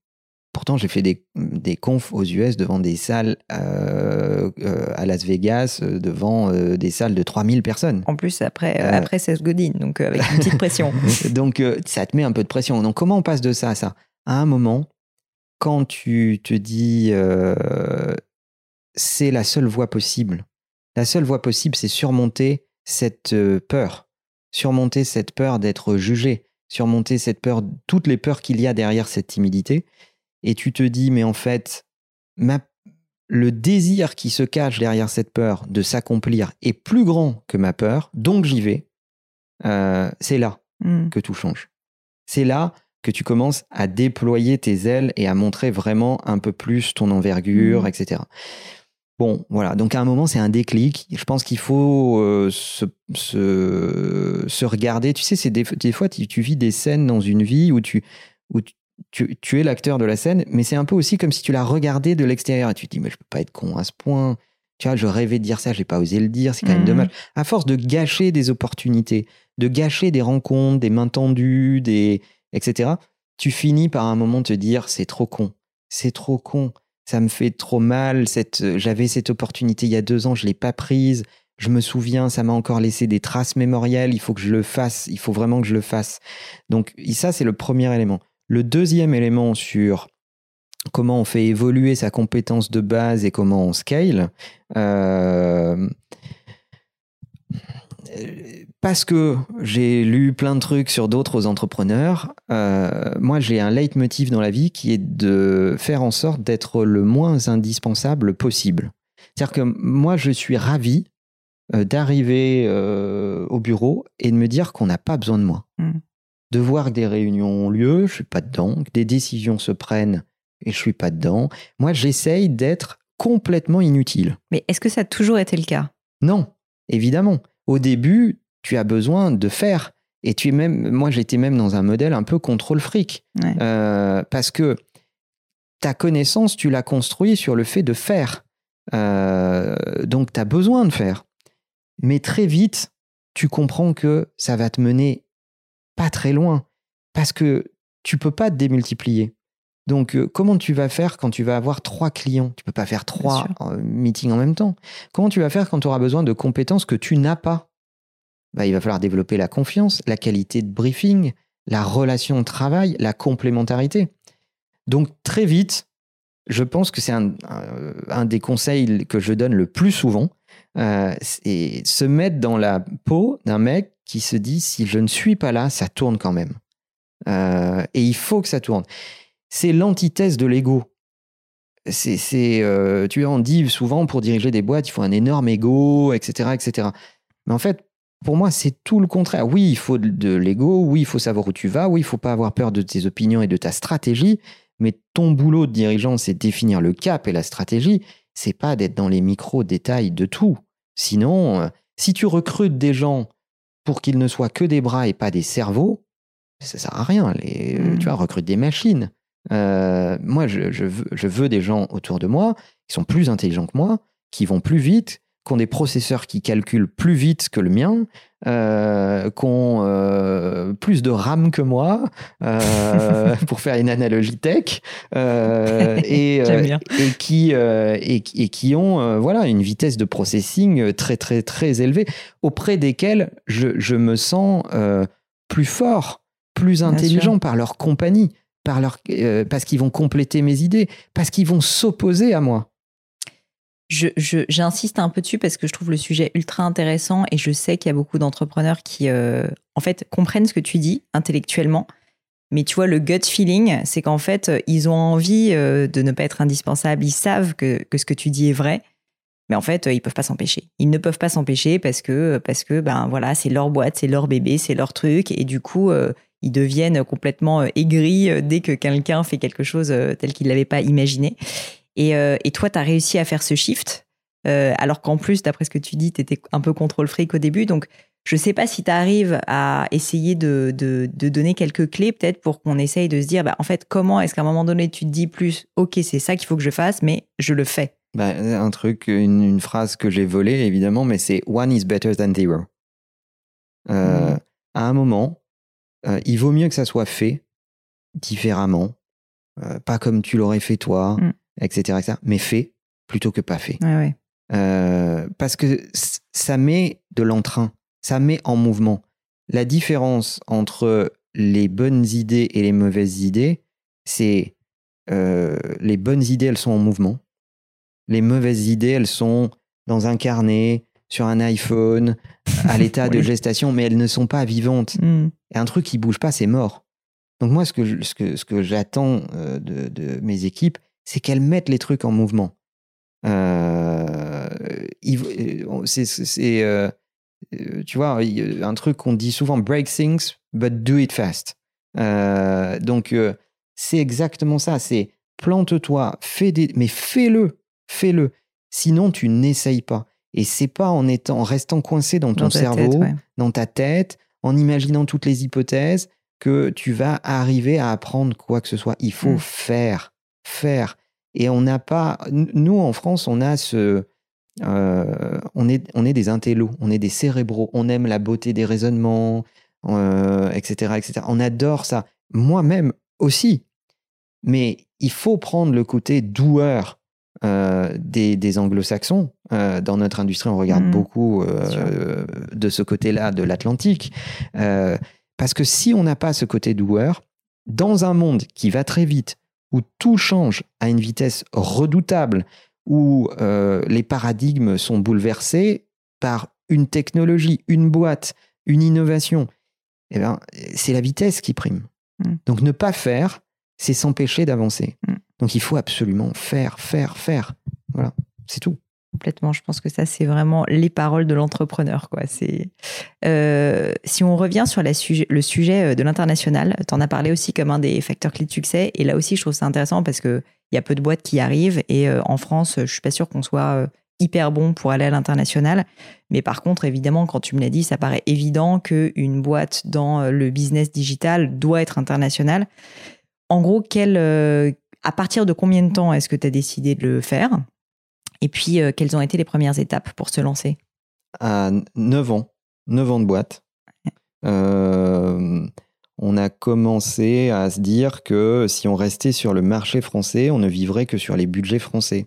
Pourtant, j'ai fait des, des, confs aux US devant des salles euh, euh, à Las Vegas, euh, devant des salles de 3000 personnes. En plus, après, après Seth Godin, donc avec une petite pression. <laughs> donc, ça te met un peu de pression. Donc, comment on passe de ça à ça? À un moment, quand tu te dis c'est la seule voie possible, la seule voie possible, c'est surmonter cette peur, surmonter cette peur d'être jugé, surmonter cette peur, toutes les peurs qu'il y a derrière cette timidité, et tu te dis, mais en fait, le désir qui se cache derrière cette peur de s'accomplir est plus grand que ma peur, donc j'y vais, euh, c'est là hmm. que tout change. C'est là que tu commences à déployer tes ailes et à montrer vraiment un peu plus ton envergure, hmm. etc. Bon, voilà. Donc à un moment, c'est un déclic. Je pense qu'il faut euh, se, se, regarder. Tu sais, c'est des, fois, tu, vis des scènes dans une vie où tu, où tu, tu, es l'acteur de la scène, mais c'est un peu aussi comme si tu la regardais de l'extérieur et tu te dis, mais je peux pas être con à ce point. Tu vois, je rêvais de dire ça, j'ai pas osé le dire, c'est quand même mmh. dommage. À force de gâcher des opportunités, de gâcher des rencontres, des mains tendues, des, etc., tu finis par un moment te dire, c'est trop con. C'est trop con ça me fait trop mal. Cette, j'avais cette opportunité il y a deux ans, je l'ai pas prise. Je me souviens, ça m'a encore laissé des traces mémorielles. Il faut que je le fasse. Il faut vraiment que je le fasse. Donc ça, c'est le premier élément. Le deuxième élément sur comment on fait évoluer sa compétence de base et comment on scale. Euh, parce que j'ai lu plein de trucs sur d'autres entrepreneurs, euh, moi j'ai un leitmotiv dans la vie qui est de faire en sorte d'être le moins indispensable possible. C'est-à-dire que moi je suis ravi euh, d'arriver au bureau et de me dire qu'on n'a pas besoin de moi. Hmm. De voir que des réunions ont lieu, je suis pas dedans, que des décisions se prennent et je suis pas dedans. Moi j'essaye d'être complètement inutile. Mais est-ce que ça a toujours été le cas? Non, évidemment au début, tu as besoin de faire. Et tu es même, moi j'étais même dans un modèle un peu contrôle fric. Euh, parce que ta connaissance, tu l'as construit sur le fait de faire. Euh, donc tu as besoin de faire. Mais très vite, tu comprends que ça va te mener pas très loin. Parce que tu peux pas te démultiplier. Donc, euh, comment tu vas faire quand tu vas avoir trois clients? Tu peux pas faire trois euh, meetings en même temps. Comment tu vas faire quand tu auras besoin de compétences que tu n'as pas? Bah, Il va falloir développer la confiance, la qualité de briefing, la relation de travail, la complémentarité. Donc, très vite, je pense que c'est un, des conseils que je donne le plus souvent. Euh, c'est se mettre dans la peau d'un mec qui se dit si je ne suis pas là, ça tourne quand même. et il faut que ça tourne c'est l'antithèse de l'ego. C'est, euh, tu en dis souvent pour diriger des boîtes, il faut un énorme ego, etc., etc. Mais en fait, pour moi, c'est tout le contraire. Oui, il faut de, l'ego, oui, il faut savoir où tu vas, oui, il faut pas avoir peur de tes opinions et de ta stratégie, mais ton boulot de dirigeant, c'est définir le cap et la stratégie, c'est pas d'être dans les micro-détails de tout. Sinon, euh, si tu recrutes des gens pour qu'ils ne soient que des bras et pas des cerveaux, ça sert à rien. Les, mmh. Tu vois, recrute des machines. Euh, moi, je, veux, des gens autour de moi qui sont plus intelligents que moi, qui vont plus vite, qui ont des processeurs qui calculent plus vite que le mien, euh, qui ont euh, plus de RAM que moi, <laughs> pour faire une analogie tech, <laughs> et, et, qui, et, qui ont voilà, une vitesse de processing très, très, très élevée, auprès desquels je, je me sens plus fort, plus intelligent par leur compagnie par leur, euh, parce qu'ils vont compléter mes idées, parce qu'ils vont s'opposer à moi. J'insiste un peu dessus parce que je trouve le sujet ultra intéressant et je sais qu'il y a beaucoup d'entrepreneurs qui, euh, en fait, comprennent ce que tu dis intellectuellement. Mais tu vois, le gut feeling, c'est qu'en fait, ils ont envie euh, de ne pas être indispensables. Ils savent que, que, ce que tu dis est vrai. Mais en fait, ils peuvent pas s'empêcher. Ils ne peuvent pas s'empêcher parce que, parce que, ben voilà, c'est leur boîte, c'est leur bébé, c'est leur truc. Et du coup, ils deviennent complètement euh, aigris euh, dès que quelqu'un fait quelque chose euh, tel qu'il ne l'avait pas imaginé. Et, et toi, tu as réussi à faire ce shift, alors qu'en plus, d'après ce que tu dis, tu étais un peu contrôle fric au début. Donc, je ne sais pas si tu arrives à essayer de, de, de donner quelques clés, peut-être, pour qu'on essaye de se dire, bah, en fait, comment est-ce qu'à un moment donné, tu te dis plus, OK, c'est ça qu'il faut que je fasse, mais je le fais? Bah, Un truc, une, une phrase que j'ai volée, évidemment, mais c'est One is better than zero. Mmh. À un moment, euh, il vaut mieux que ça soit fait différemment, euh, pas comme tu l'aurais fait toi, etc., mais fait plutôt que pas fait. Euh, parce que ça met de l'entrain, ça met en mouvement. La différence entre les bonnes idées et les mauvaises idées, c'est les bonnes idées, elles sont en mouvement. Les mauvaises idées, elles sont dans un carnet, sur un iPhone, à <laughs> l'état de gestation, mais elles ne sont pas vivantes. Mm. Et un truc qui bouge pas, c'est mort. Donc moi, ce que, ce que, ce que j'attends euh, de, de, mes équipes, c'est qu'elles mettent les trucs en mouvement. Euh, c'est, euh, tu vois, un truc qu'on dit souvent, break things, but do it fast. donc, c'est exactement ça. C'est plante-toi, fais des, mais fais-le, fais-le. Sinon, tu n'essayes pas. Et c'est pas en étant, en restant coincé dans ton cerveau, dans ta tête, en imaginant toutes les hypothèses, que tu vas arriver à apprendre quoi que ce soit. Il faut mm. faire, faire. Et on n'a pas, nous en France, on a ce, euh, on est, on est des intellos, on est des cérébraux, on aime la beauté des raisonnements, etc., euh, etc. On adore ça. Moi-même aussi. Mais il faut prendre le côté doueur euh, des, anglo-saxons. Euh, dans notre industrie, on regarde mm. beaucoup de ce côté-là de l'Atlantique. parce que si on n'a pas ce côté doueur, dans un monde qui va très vite, où tout change à une vitesse redoutable, où les paradigmes sont bouleversés par une technologie, une boîte, une innovation, eh ben, c'est la vitesse qui prime. Mm. Donc ne pas faire, c'est s'empêcher d'avancer. Mm. Donc il faut absolument faire, faire, faire. Voilà, c'est tout. Complètement. Je pense que ça, c'est vraiment les paroles de l'entrepreneur. Quoi. C'est, euh, si on revient sur le sujet euh, de l'international, tu en as parlé aussi comme un des facteurs clés de succès. Et là aussi, je trouve ça intéressant parce qu'il y a peu de boîtes qui arrivent. Et euh, en France, je suis pas sûre qu'on soit hyper bon pour aller à l'international. Mais par contre, évidemment, quand tu me l'as dit, ça paraît évident qu'une boîte dans le business digital doit être internationale. En gros, quel, à partir de combien de temps est-ce que tu as décidé de le faire? Et puis, euh, quelles ont été les premières étapes pour se lancer? À 9 ans, 9 ans de boîte. Euh, on a commencé à se dire que si on restait sur le marché français, on ne vivrait que sur les budgets français.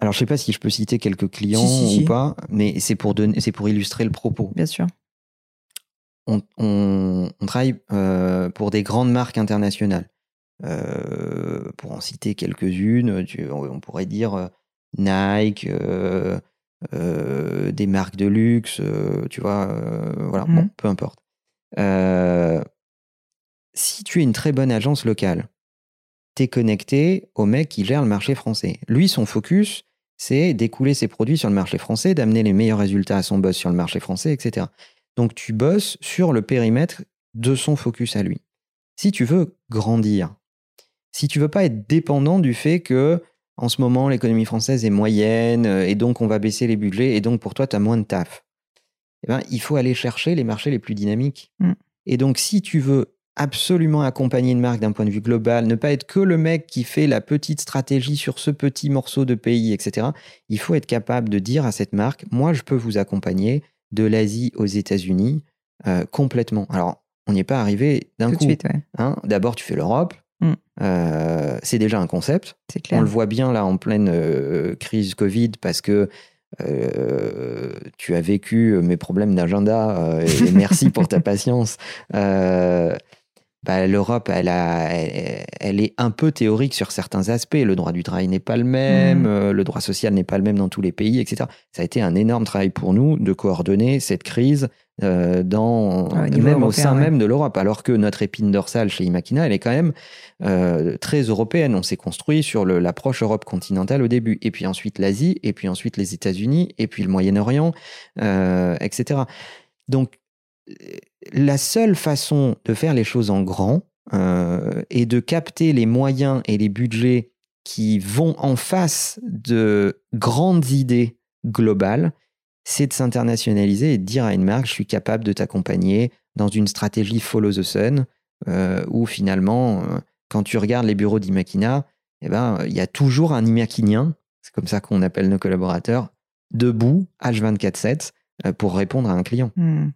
Alors, je ne sais pas si je peux citer quelques clients ou pas, mais c'est pour, pour illustrer le propos. Bien sûr on, travaille euh, pour des grandes marques internationales. Euh, pour en citer quelques-unes, on pourrait dire Nike, des marques de luxe, tu vois, voilà, bon, mmh. peu importe. si tu es une très bonne agence locale, tu es connecté au mec qui gère le marché français. Lui, son focus, c'est d'écouler ses produits sur le marché français, d'amener les meilleurs résultats à son boss sur le marché français, etc. Donc tu bosses sur le périmètre de son focus à lui. Si tu veux grandir, si tu veux pas être dépendant du fait que en ce moment l'économie française est moyenne euh, et donc on va baisser les budgets et donc pour toi tu as moins de taf. Eh ben, il faut aller chercher les marchés les plus dynamiques. Mm. Et donc si tu veux absolument accompagner une marque d'un point de vue global, ne pas être que le mec qui fait la petite stratégie sur ce petit morceau de pays, etc. Il faut être capable de dire à cette marque, moi je peux vous accompagner, de l'Asie aux États-Unis euh, complètement. Alors, on n'y est pas arrivé d'un coup. Hein. D'abord, tu fais l'Europe. Mm. Euh, c'est déjà un concept. On le voit bien là en pleine euh, crise Covid parce que tu as vécu mes problèmes d'agenda et merci <laughs> pour ta patience. Bah, l'Europe, elle, elle, est un peu théorique sur certains aspects. Le droit du travail n'est pas le même, mm. euh, le droit social n'est pas le même dans tous les pays, etc. Ça a été un énorme travail pour nous de coordonner cette crise euh, dans, même au sein même de l'Europe, alors que notre épine dorsale chez Imakina, elle est quand même euh, très européenne. On s'est construit sur l'approche Europe continentale au début, et puis ensuite l'Asie, et puis ensuite les États-Unis, et puis le Moyen-Orient, etc. Donc la seule façon de faire les choses en grand euh, et de capter les moyens et les budgets qui vont en face de grandes idées globales, c'est de s'internationaliser et de dire à une marque, je suis capable de t'accompagner dans une stratégie follow the sun, euh, où finalement, euh, quand tu regardes les bureaux d'Imakina, eh ben, il y a toujours un Imakinien, c'est comme ça qu'on appelle nos collaborateurs, debout, H24-7, pour répondre à un client. Hmm.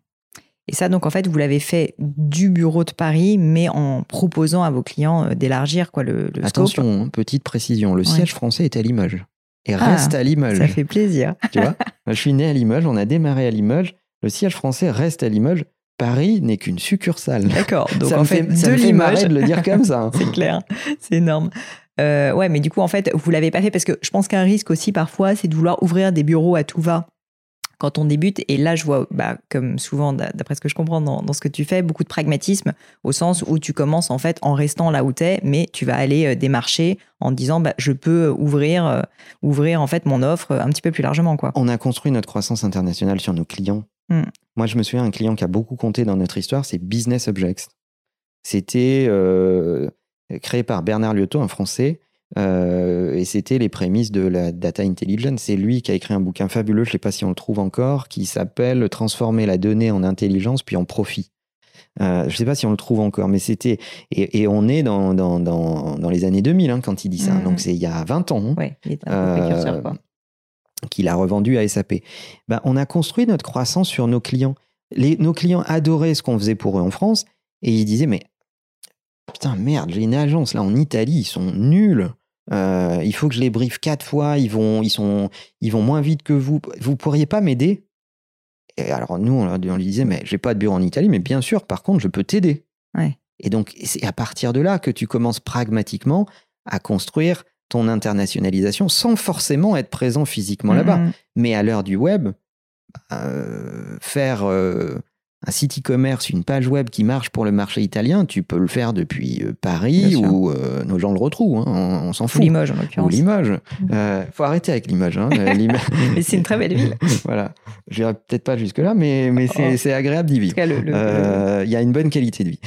Et ça, donc en fait, vous l'avez fait du bureau de Paris, mais en proposant à vos clients euh, d'élargir quoi le, le Attention, hein, petite précision, le siège français est à Limoges et ah, reste à Limoges. Ça fait plaisir. Tu vois, je suis né à Limoges, on a démarré à Limoges, le siège français reste à Limoges. Paris n'est qu'une succursale. D'accord. <laughs> Donc en fait, de Limoges, de le dire comme ça. Hein. <laughs> c'est clair, c'est énorme. Euh, ouais, mais du coup, en fait, vous l'avez pas fait parce que je pense qu'un risque aussi parfois, c'est de vouloir ouvrir des bureaux à tout va quand on débute. Et là, je vois, bah, comme souvent, d'après ce que je comprends dans, dans, ce que tu fais, beaucoup de pragmatisme au sens où tu commences en fait en restant là où tu es, mais tu vas aller euh, démarcher en disant bah, je peux ouvrir, euh, ouvrir en fait mon offre un petit peu plus largement. Quoi. On a construit notre croissance internationale sur nos clients. Hmm. Moi, je me souviens, un client qui a beaucoup compté dans notre histoire, c'est Business Objects. C'était euh, créé par Bernard Liotto, un Français, euh, et c'était les prémices de la data intelligence. C'est lui qui a écrit un bouquin fabuleux, je ne sais pas si on le trouve encore, qui s'appelle Transformer la donnée en intelligence puis en profit. Euh, je ne sais pas si on le trouve encore, mais c'était. Et, on est dans, dans, dans, dans, les années 2000 hein, quand il dit ça. Mmh. Donc c'est il y a 20 ans. Hein. Oui, il est un peu quoi. Qu'il a revendu à SAP. Ben, on a construit notre croissance sur nos clients. Les, nos clients adoraient ce qu'on faisait pour eux en France et ils disaient Mais putain, merde, j'ai une agence là en Italie, ils sont nuls. Euh, il faut que je les briefe quatre fois, ils vont, ils, sont, ils vont moins vite que vous. Vous pourriez pas m'aider? Et alors nous, on, lui disait, mais j'ai pas de bureau en Italie, mais bien sûr, par contre, je peux t'aider. Et donc, c'est à partir de là que tu commences pragmatiquement à construire ton internationalisation sans forcément être présent physiquement là-bas. Mm-hmm. Mais à l'heure du web, euh, faire euh, un site e-commerce, une page web qui marche pour le marché italien, tu peux le faire depuis euh, Paris ou euh, nos gens le retrouvent, hein, on, s'en fout. Ou Limoges en l'occurrence. Ou Limoges. Mm. Euh, faut arrêter avec Limoges. Hein, <laughs> mais c'est une très belle ville. <laughs> voilà. Je n'irai peut-être pas jusque-là, mais, mais c'est oh. agréable d'y vivre. Il y a une bonne qualité de vie.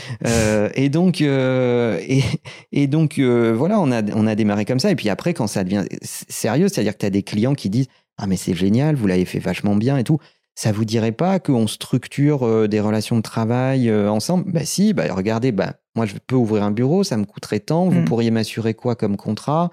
et donc, et, et, donc voilà, on a, on a démarré comme ça. Et puis après, quand ça devient sérieux, c'est-à-dire que tu as des clients qui disent Ah, mais c'est génial, vous l'avez fait vachement bien et tout ça vous dirait pas qu'on structure euh, des relations de travail euh, ensemble? Bah si, bah regardez, bah moi je peux ouvrir un bureau, ça me coûterait tant, vous mmh. pourriez m'assurer quoi comme contrat?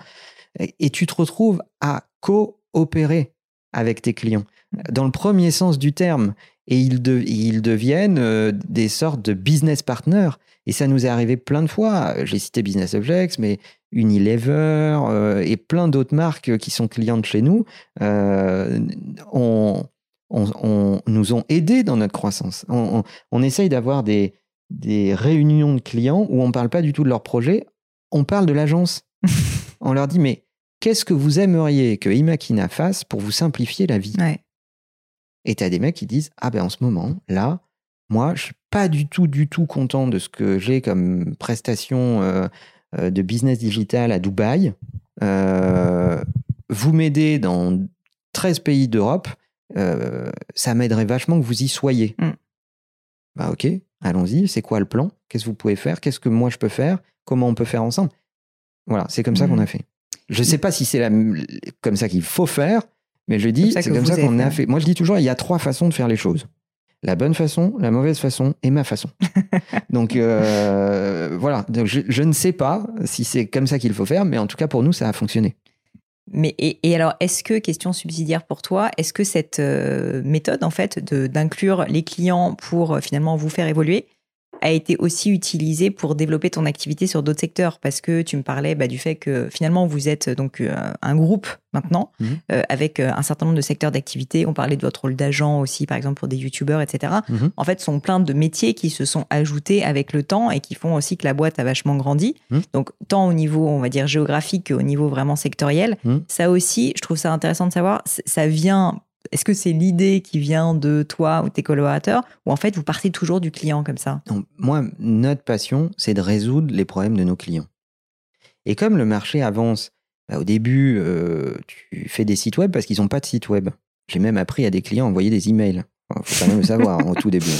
Et, tu te retrouves à coopérer avec tes clients mmh. dans le premier sens du terme et ils, ils deviennent euh, des sortes de business partners et ça nous est arrivé plein de fois. J'ai cité Business Objects, mais Unilever et plein d'autres marques qui sont clientes chez nous. on on, nous ont aidés dans notre croissance. On, essaye d'avoir des, des réunions de clients où on ne parle pas du tout de leur projet, on parle de l'agence. <laughs> on leur dit, mais qu'est-ce que vous aimeriez que Imakina fasse pour vous simplifier la vie? Et tu as des mecs qui disent, ah ben en ce moment, là, moi, je suis pas du tout, du tout content de ce que j'ai comme prestation euh, euh, de business digital à Dubaï. Euh, vous m'aidez dans 13 pays d'Europe euh, ça m'aiderait vachement que vous y soyez. Mm. Bah ok, allons-y, c'est quoi le plan? Qu'est-ce que vous pouvez faire? Qu'est-ce que moi je peux faire? Comment on peut faire ensemble? Voilà, c'est comme ça qu'on mm. a fait. Je ne sais pas si c'est comme ça qu'il faut faire, mais je dis, c'est comme ça qu'on a fait. Moi, je dis toujours, il y a trois façons de faire les choses. La bonne façon, la mauvaise façon et ma façon. <laughs> Donc euh, voilà, je, je, ne sais pas si c'est comme ça qu'il faut faire, mais en tout cas pour nous, ça a fonctionné. Mais et, alors, est-ce que question subsidiaire pour toi, est-ce que cette euh, méthode en fait d'inclure les clients pour euh, finalement vous faire évoluer, a été aussi utilisé pour développer ton activité sur d'autres secteurs Parce que tu me parlais bah, du fait que finalement vous êtes donc euh, un groupe maintenant mhm. euh, avec euh, un certain nombre de secteurs d'activité. On parlait de votre rôle d'agent aussi, par exemple pour des youtubeurs, etc. Mhm. En fait, ce sont plein de métiers qui se sont ajoutés avec le temps et qui font aussi que la boîte a vachement grandi. Mhm. Donc tant au niveau, on va dire géographique qu'au niveau vraiment sectoriel. Ça aussi, je trouve ça intéressant de savoir. Ça vient est-ce que c'est l'idée qui vient de toi ou tes collaborateurs ou en fait vous partez toujours du client comme ça? Moi, notre passion, c'est de résoudre les problèmes de nos clients. Et comme le marché avance, bah, au début, euh, tu fais des sites web parce qu'ils n'ont pas de site web. J'ai même appris à des clients à envoyer des emails. Il faut quand même le savoir <laughs> au tout début.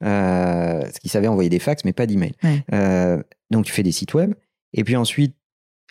Hein. Euh, parce qu'ils savaient envoyer des fax, mais pas d'emails. Euh, donc tu fais des sites web. Et puis ensuite,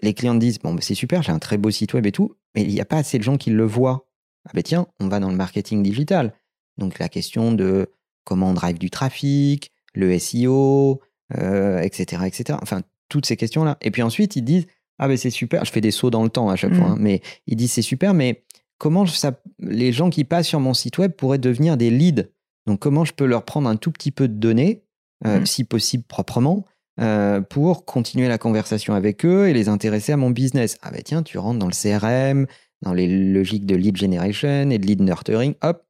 les clients te disent Bon, bah, c'est super, j'ai un très beau site web et tout, mais il n'y a pas assez de gens qui le voient. Ah ben tiens, on va dans le marketing digital. Donc la question de comment on drive du trafic, le SEO, etc., etc. Enfin, toutes ces questions-là. Et puis ensuite, ils disent, ah ben c'est super, je fais des sauts dans le temps à chaque fois, mmh. hein, mais ils disent c'est super, mais comment ça, les gens qui passent sur mon site web pourraient devenir des leads? Donc comment je peux leur prendre un tout petit peu de données, euh, mmh. si possible proprement, euh, pour continuer la conversation avec eux et les intéresser à mon business? Ah ben tiens, tu rentres dans le CRM, dans les logiques de lead generation et de lead nurturing, hop,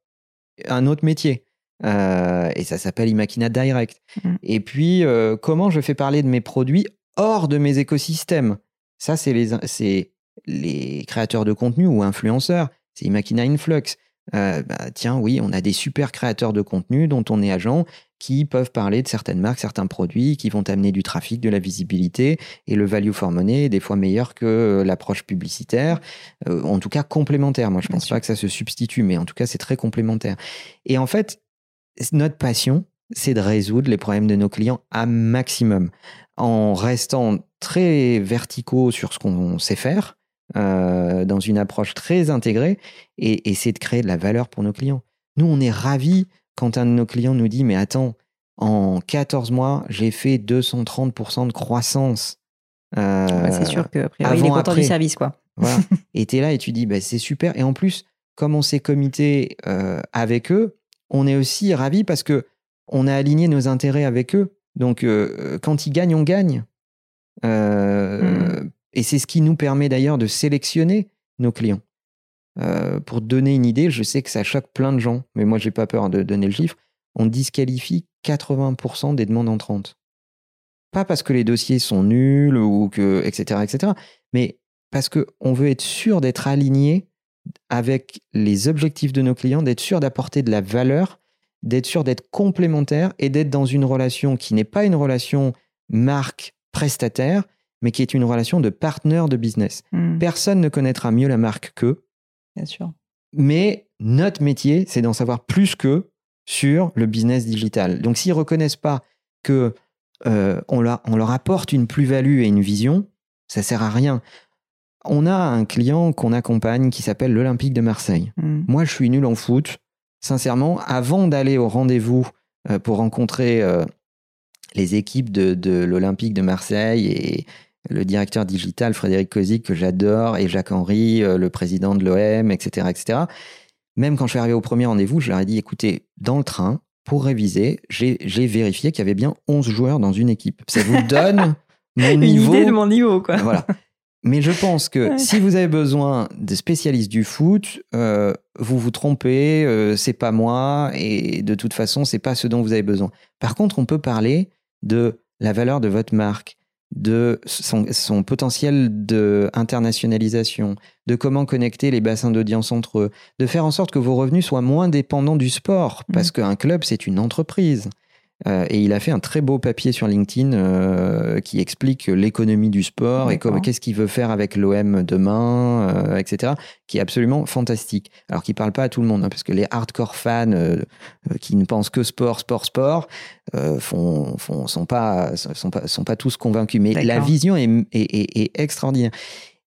un autre métier. Euh, et ça s'appelle Imakina Direct. Mm. Et puis, euh, comment je fais parler de mes produits hors de mes écosystèmes? Ça, c'est les, les créateurs de contenu ou influenceurs. C'est Imakina Influx. bah, tiens, oui, on a des super créateurs de contenu dont on est agent qui peuvent parler de certaines marques, certains produits, qui vont amener du trafic, de la visibilité, et le value for money est des fois meilleur que l'approche publicitaire, en tout cas complémentaire. Moi, je ne pense pas que ça se substitue, mais en tout cas, c'est très complémentaire. Et en fait, notre passion, c'est de résoudre les problèmes de nos clients à maximum, en restant très verticaux sur ce qu'on sait faire, euh, dans une approche très intégrée, et, c'est de créer de la valeur pour nos clients. Nous, on est ravis quand un de nos clients nous dit, mais attends, en 14 mois, j'ai fait 230% de croissance. Euh, c'est sûr que il est content du service, quoi. Voilà. <laughs> et tu es là et tu dis, bah, c'est super. Et en plus, comme on s'est comité euh, avec eux, on est aussi ravis parce que on a aligné nos intérêts avec eux. Donc, euh, quand ils gagnent, on gagne. Hmm. Et c'est ce qui nous permet d'ailleurs de sélectionner nos clients. Euh, pour donner une idée, je sais que ça choque plein de gens, mais moi, j'ai pas peur de donner le chiffre. On disqualifie 80% des demandes entrantes. Pas parce que les dossiers sont nuls ou que, etc., etc., mais parce qu'on veut être sûr d'être aligné avec les objectifs de nos clients, d'être sûr d'apporter de la valeur d'être sûr d'être complémentaire et d'être dans une relation qui n'est pas une relation marque-prestataire, mais qui est une relation de partenaire de business. Hmm. Personne ne connaîtra mieux la marque qu'eux. Bien sûr. Mais notre métier, c'est d'en savoir plus qu'eux sur le business digital. Donc s'ils reconnaissent pas que euh, on, leur, on, leur, apporte une plus-value et une vision, ça sert à rien. On a un client qu'on accompagne qui s'appelle l'Olympique de Marseille. Hmm. Moi, je suis nul en foot sincèrement, avant d'aller au rendez-vous euh, pour rencontrer euh, les équipes de, l'Olympique de Marseille et le directeur digital Frédéric Kozik, que j'adore, et Jacques Henry, euh, le président de l'OM, etc., etc. Même quand je suis arrivé au premier rendez-vous, je leur ai dit, écoutez, dans le train, pour réviser, j'ai vérifié qu'il y avait bien 11 joueurs dans une équipe. Ça vous <laughs> donne mon niveau. Une idée de mon niveau, quoi. Voilà. Mais je pense que si vous avez besoin de spécialistes du foot, euh, vous vous trompez, euh, c'est pas moi, et de toute façon, c'est pas ce dont vous avez besoin. Par contre, on peut parler de la valeur de votre marque, de son, son potentiel d'internationalisation, de comment connecter les bassins d'audience entre eux, de faire en sorte que vos revenus soient moins dépendants du sport, parce mmh. qu'un club, c'est une entreprise. Euh, et il a fait un très beau papier sur LinkedIn euh, qui explique l'économie du sport et qu'est-ce qu'il veut faire avec l'OM demain, euh, etc. Qui est absolument fantastique. Alors qu'il parle pas à tout le monde, hein, parce que les hardcore fans qui ne pensent que sport, sport, sport, font, font, sont pas, sont pas, sont pas tous convaincus. Mais la vision est, est, est extraordinaire.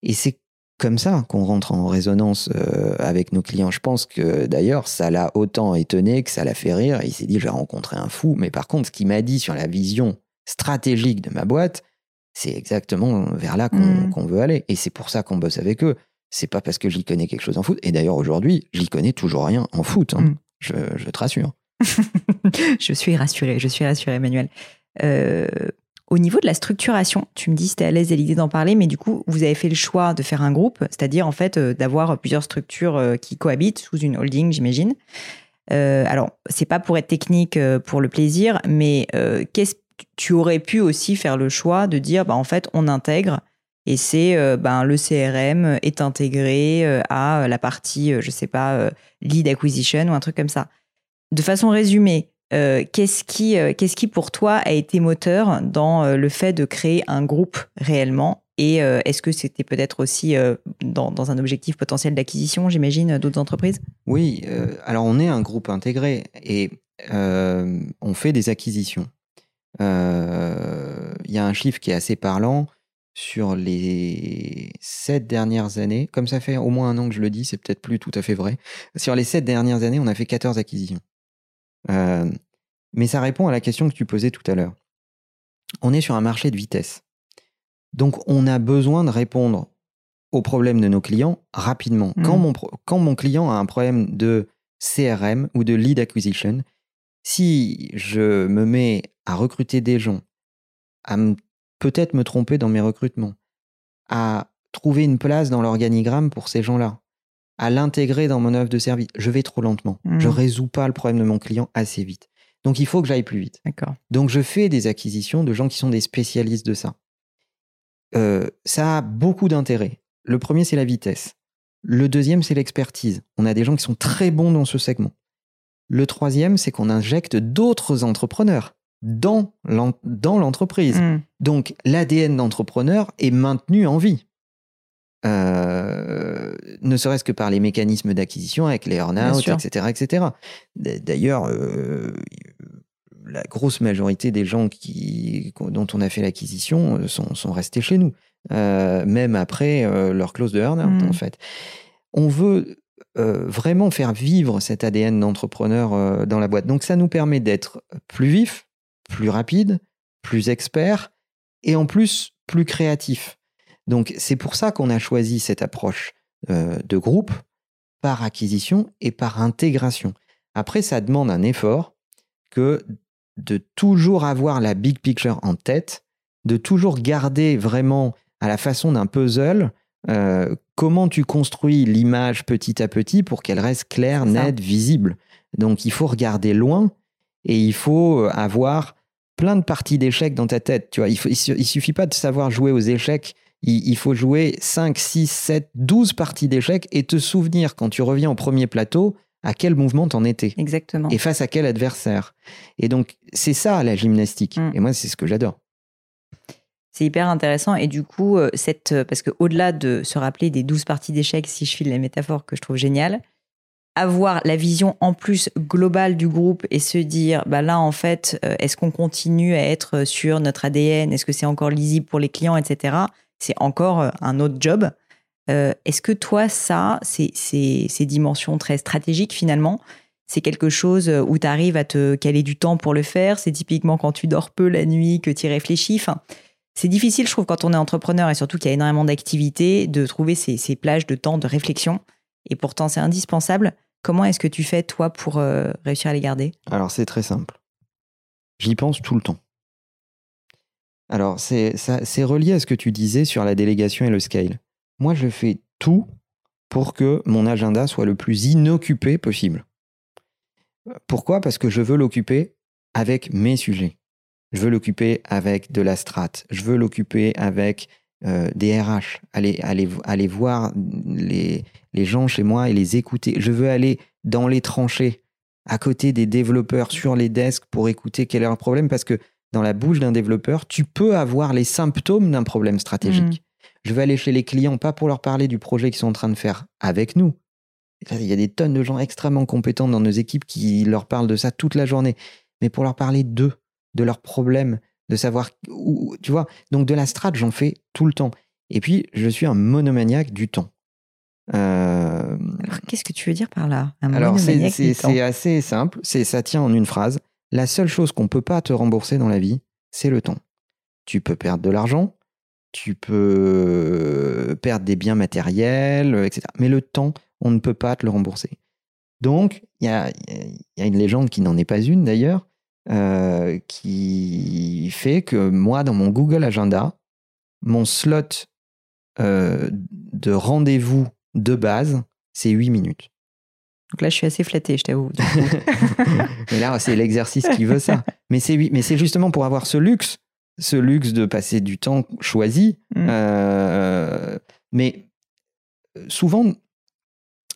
Et c'est comme ça qu'on rentre en résonance euh, avec nos clients. Je pense que d'ailleurs, ça l'a autant étonné que ça l'a fait rire. il s'est dit, je vais rencontrer un fou. Mais par contre, ce qu'il m'a dit sur la vision stratégique de ma boîte, c'est exactement vers là qu'on mmh. veut aller. Et c'est pour ça qu'on bosse avec eux. C'est pas parce que j'y connais quelque chose en foot. Et d'ailleurs, aujourd'hui, j'y connais toujours rien en foot. Hein. Mmh. Je, je, te rassure. <laughs> je suis rassuré, je suis rassuré, Emmanuel. Euh, au niveau de la structuration, tu me dis c'était à l'aise à l'idée d'en parler, mais du coup, vous avez fait le choix de faire un groupe, c'est-à-dire en fait euh, d'avoir plusieurs structures euh, qui cohabitent sous une holding, j'imagine. Euh, alors, c'est pas pour être technique, euh, pour le plaisir, mais qu'est-ce tu aurais pu aussi faire le choix de dire, bah en fait, on intègre et c'est ben le CRM est intégré à la partie, je sais pas, lead acquisition ou un truc comme ça. De façon résumée, euh, qu'est-ce qui, euh, qu'est-ce qui pour toi a été moteur dans euh, le fait de créer un groupe réellement? Et est-ce que c'était peut-être aussi dans, un objectif potentiel d'acquisition, j'imagine, d'autres entreprises? Oui, alors on est un groupe intégré et on fait des acquisitions. Il y a un chiffre qui est assez parlant sur les sept dernières années. Comme ça fait au moins un an que je le dis, c'est peut-être plus tout à fait vrai. Sur les sept dernières années, on a fait 14 acquisitions. Euh, mais ça répond à la question que tu posais tout à l'heure. On est sur un marché de vitesse. Donc on a besoin de répondre aux problèmes de nos clients rapidement. Quand, mmh. mon, quand mon client a un problème de CRM ou de lead acquisition, si je me mets à recruter des gens, à peut-être me tromper dans mes recrutements, à trouver une place dans l'organigramme pour ces gens-là, à l'intégrer dans mon offre de service. Je vais trop lentement. Je Je hmm. résous pas le problème de mon client assez vite. Donc il faut que j'aille plus vite. Donc je fais des acquisitions de gens qui sont des spécialistes de ça. Euh, ça a beaucoup d'intérêt. Le premier, c'est la vitesse. Le deuxième, c'est l'expertise. On a des gens qui sont très bons dans ce segment. Le troisième, c'est qu'on injecte d'autres entrepreneurs dans l'entreprise. Mm. Donc l'ADN d'entrepreneur est maintenu en vie. Euh, ne serait-ce que par les mécanismes d'acquisition avec les earn-out, etc., etc. D'ailleurs, euh, la grosse majorité des gens qui, dont on a fait l'acquisition euh, sont, sont, restés chez nous, même après leur clause de earn-out, mm. en fait. On veut vraiment faire vivre cet ADN d'entrepreneur dans la boîte. Donc ça nous permet d'être plus vif, plus rapide, plus expert et en plus plus créatif. Donc c'est pour ça qu'on a choisi cette approche euh, de groupe par acquisition et par intégration. Après, ça demande un effort que de toujours avoir la big picture en tête, de toujours garder vraiment à la façon d'un puzzle euh, comment tu construis l'image petit à petit pour qu'elle reste claire, nette, visible. Donc il faut regarder loin et il faut euh, avoir plein de parties d'échecs dans ta tête. Tu vois, il, ne suffit pas de savoir jouer aux échecs. Il, faut jouer 5, 6, 7, 12 parties d'échecs et te souvenir quand tu reviens au premier plateau à quel mouvement t'en étais. Exactement. Et face à quel adversaire. Et donc, c'est ça la gymnastique. Mm. Et moi, c'est ce que j'adore. C'est hyper intéressant. Et du coup, euh, cette, euh, parce qu'au-delà de se rappeler des 12 parties d'échecs, si je file les métaphores que je trouve géniales, avoir la vision en plus globale du groupe et se dire, bah là, en fait, euh, est-ce qu'on continue à être sur notre ADN Est-ce que c'est encore lisible pour les clients, etc. C'est encore euh, un autre job. Euh, est-ce que toi, ça, ces dimensions très stratégiques finalement, c'est quelque chose où tu arrives à te caler du temps pour le faire? C'est typiquement quand tu dors peu la nuit que tu y réfléchis? Enfin, c'est difficile, je trouve, quand on est entrepreneur et surtout qu'il y a énormément d'activités, de trouver ces, plages de temps de réflexion. Et pourtant, c'est indispensable. Comment est-ce que tu fais, toi, pour euh, réussir à les garder? Alors, c'est très simple. J'y pense tout le temps. Alors, c'est relié à ce que tu disais sur la délégation et le scale. Moi, je fais tout pour que mon agenda soit le plus inoccupé possible. Pourquoi? Parce que je veux l'occuper avec mes sujets. Je veux l'occuper avec de la strat. Je veux l'occuper avec euh, des RH, aller voir les, les gens chez moi et les écouter. Je veux aller dans les tranchées, à côté des développeurs, sur les desks pour écouter quel est leur problème, parce que dans la bouche d'un développeur, tu peux avoir les symptômes d'un problème stratégique. Mmh. Je veux aller chez les clients, pas pour leur parler du projet qu'ils sont en train de faire avec nous. Il y a des tonnes de gens extrêmement compétents dans nos équipes qui leur parlent de ça toute la journée, mais pour leur parler d'eux, de leurs problèmes, de savoir où, tu vois. Donc de la strat, j'en fais tout le temps. Et puis, je suis un monomaniaque du temps. Euh... qu'est-ce que tu veux dire par là? Un Alors, c'est assez simple. C'est ça tient en une phrase. La seule chose qu'on peut pas te rembourser dans la vie, c'est le temps. Tu peux perdre de l'argent, tu peux perdre des biens matériels, etc. Mais le temps, on ne peut pas te le rembourser. Donc, il y a, y a, une légende qui n'en est pas une d'ailleurs, euh, qui fait que moi, dans mon Google Agenda, mon slot euh, de rendez-vous de base, c'est 8 minutes. Donc là, je suis assez flatté, je t'avoue. <laughs> mais là, c'est l'exercice qui veut ça. Mais c'est, mais c'est justement pour avoir ce luxe, ce luxe de passer du temps choisi. Mm. Euh, mais souvent,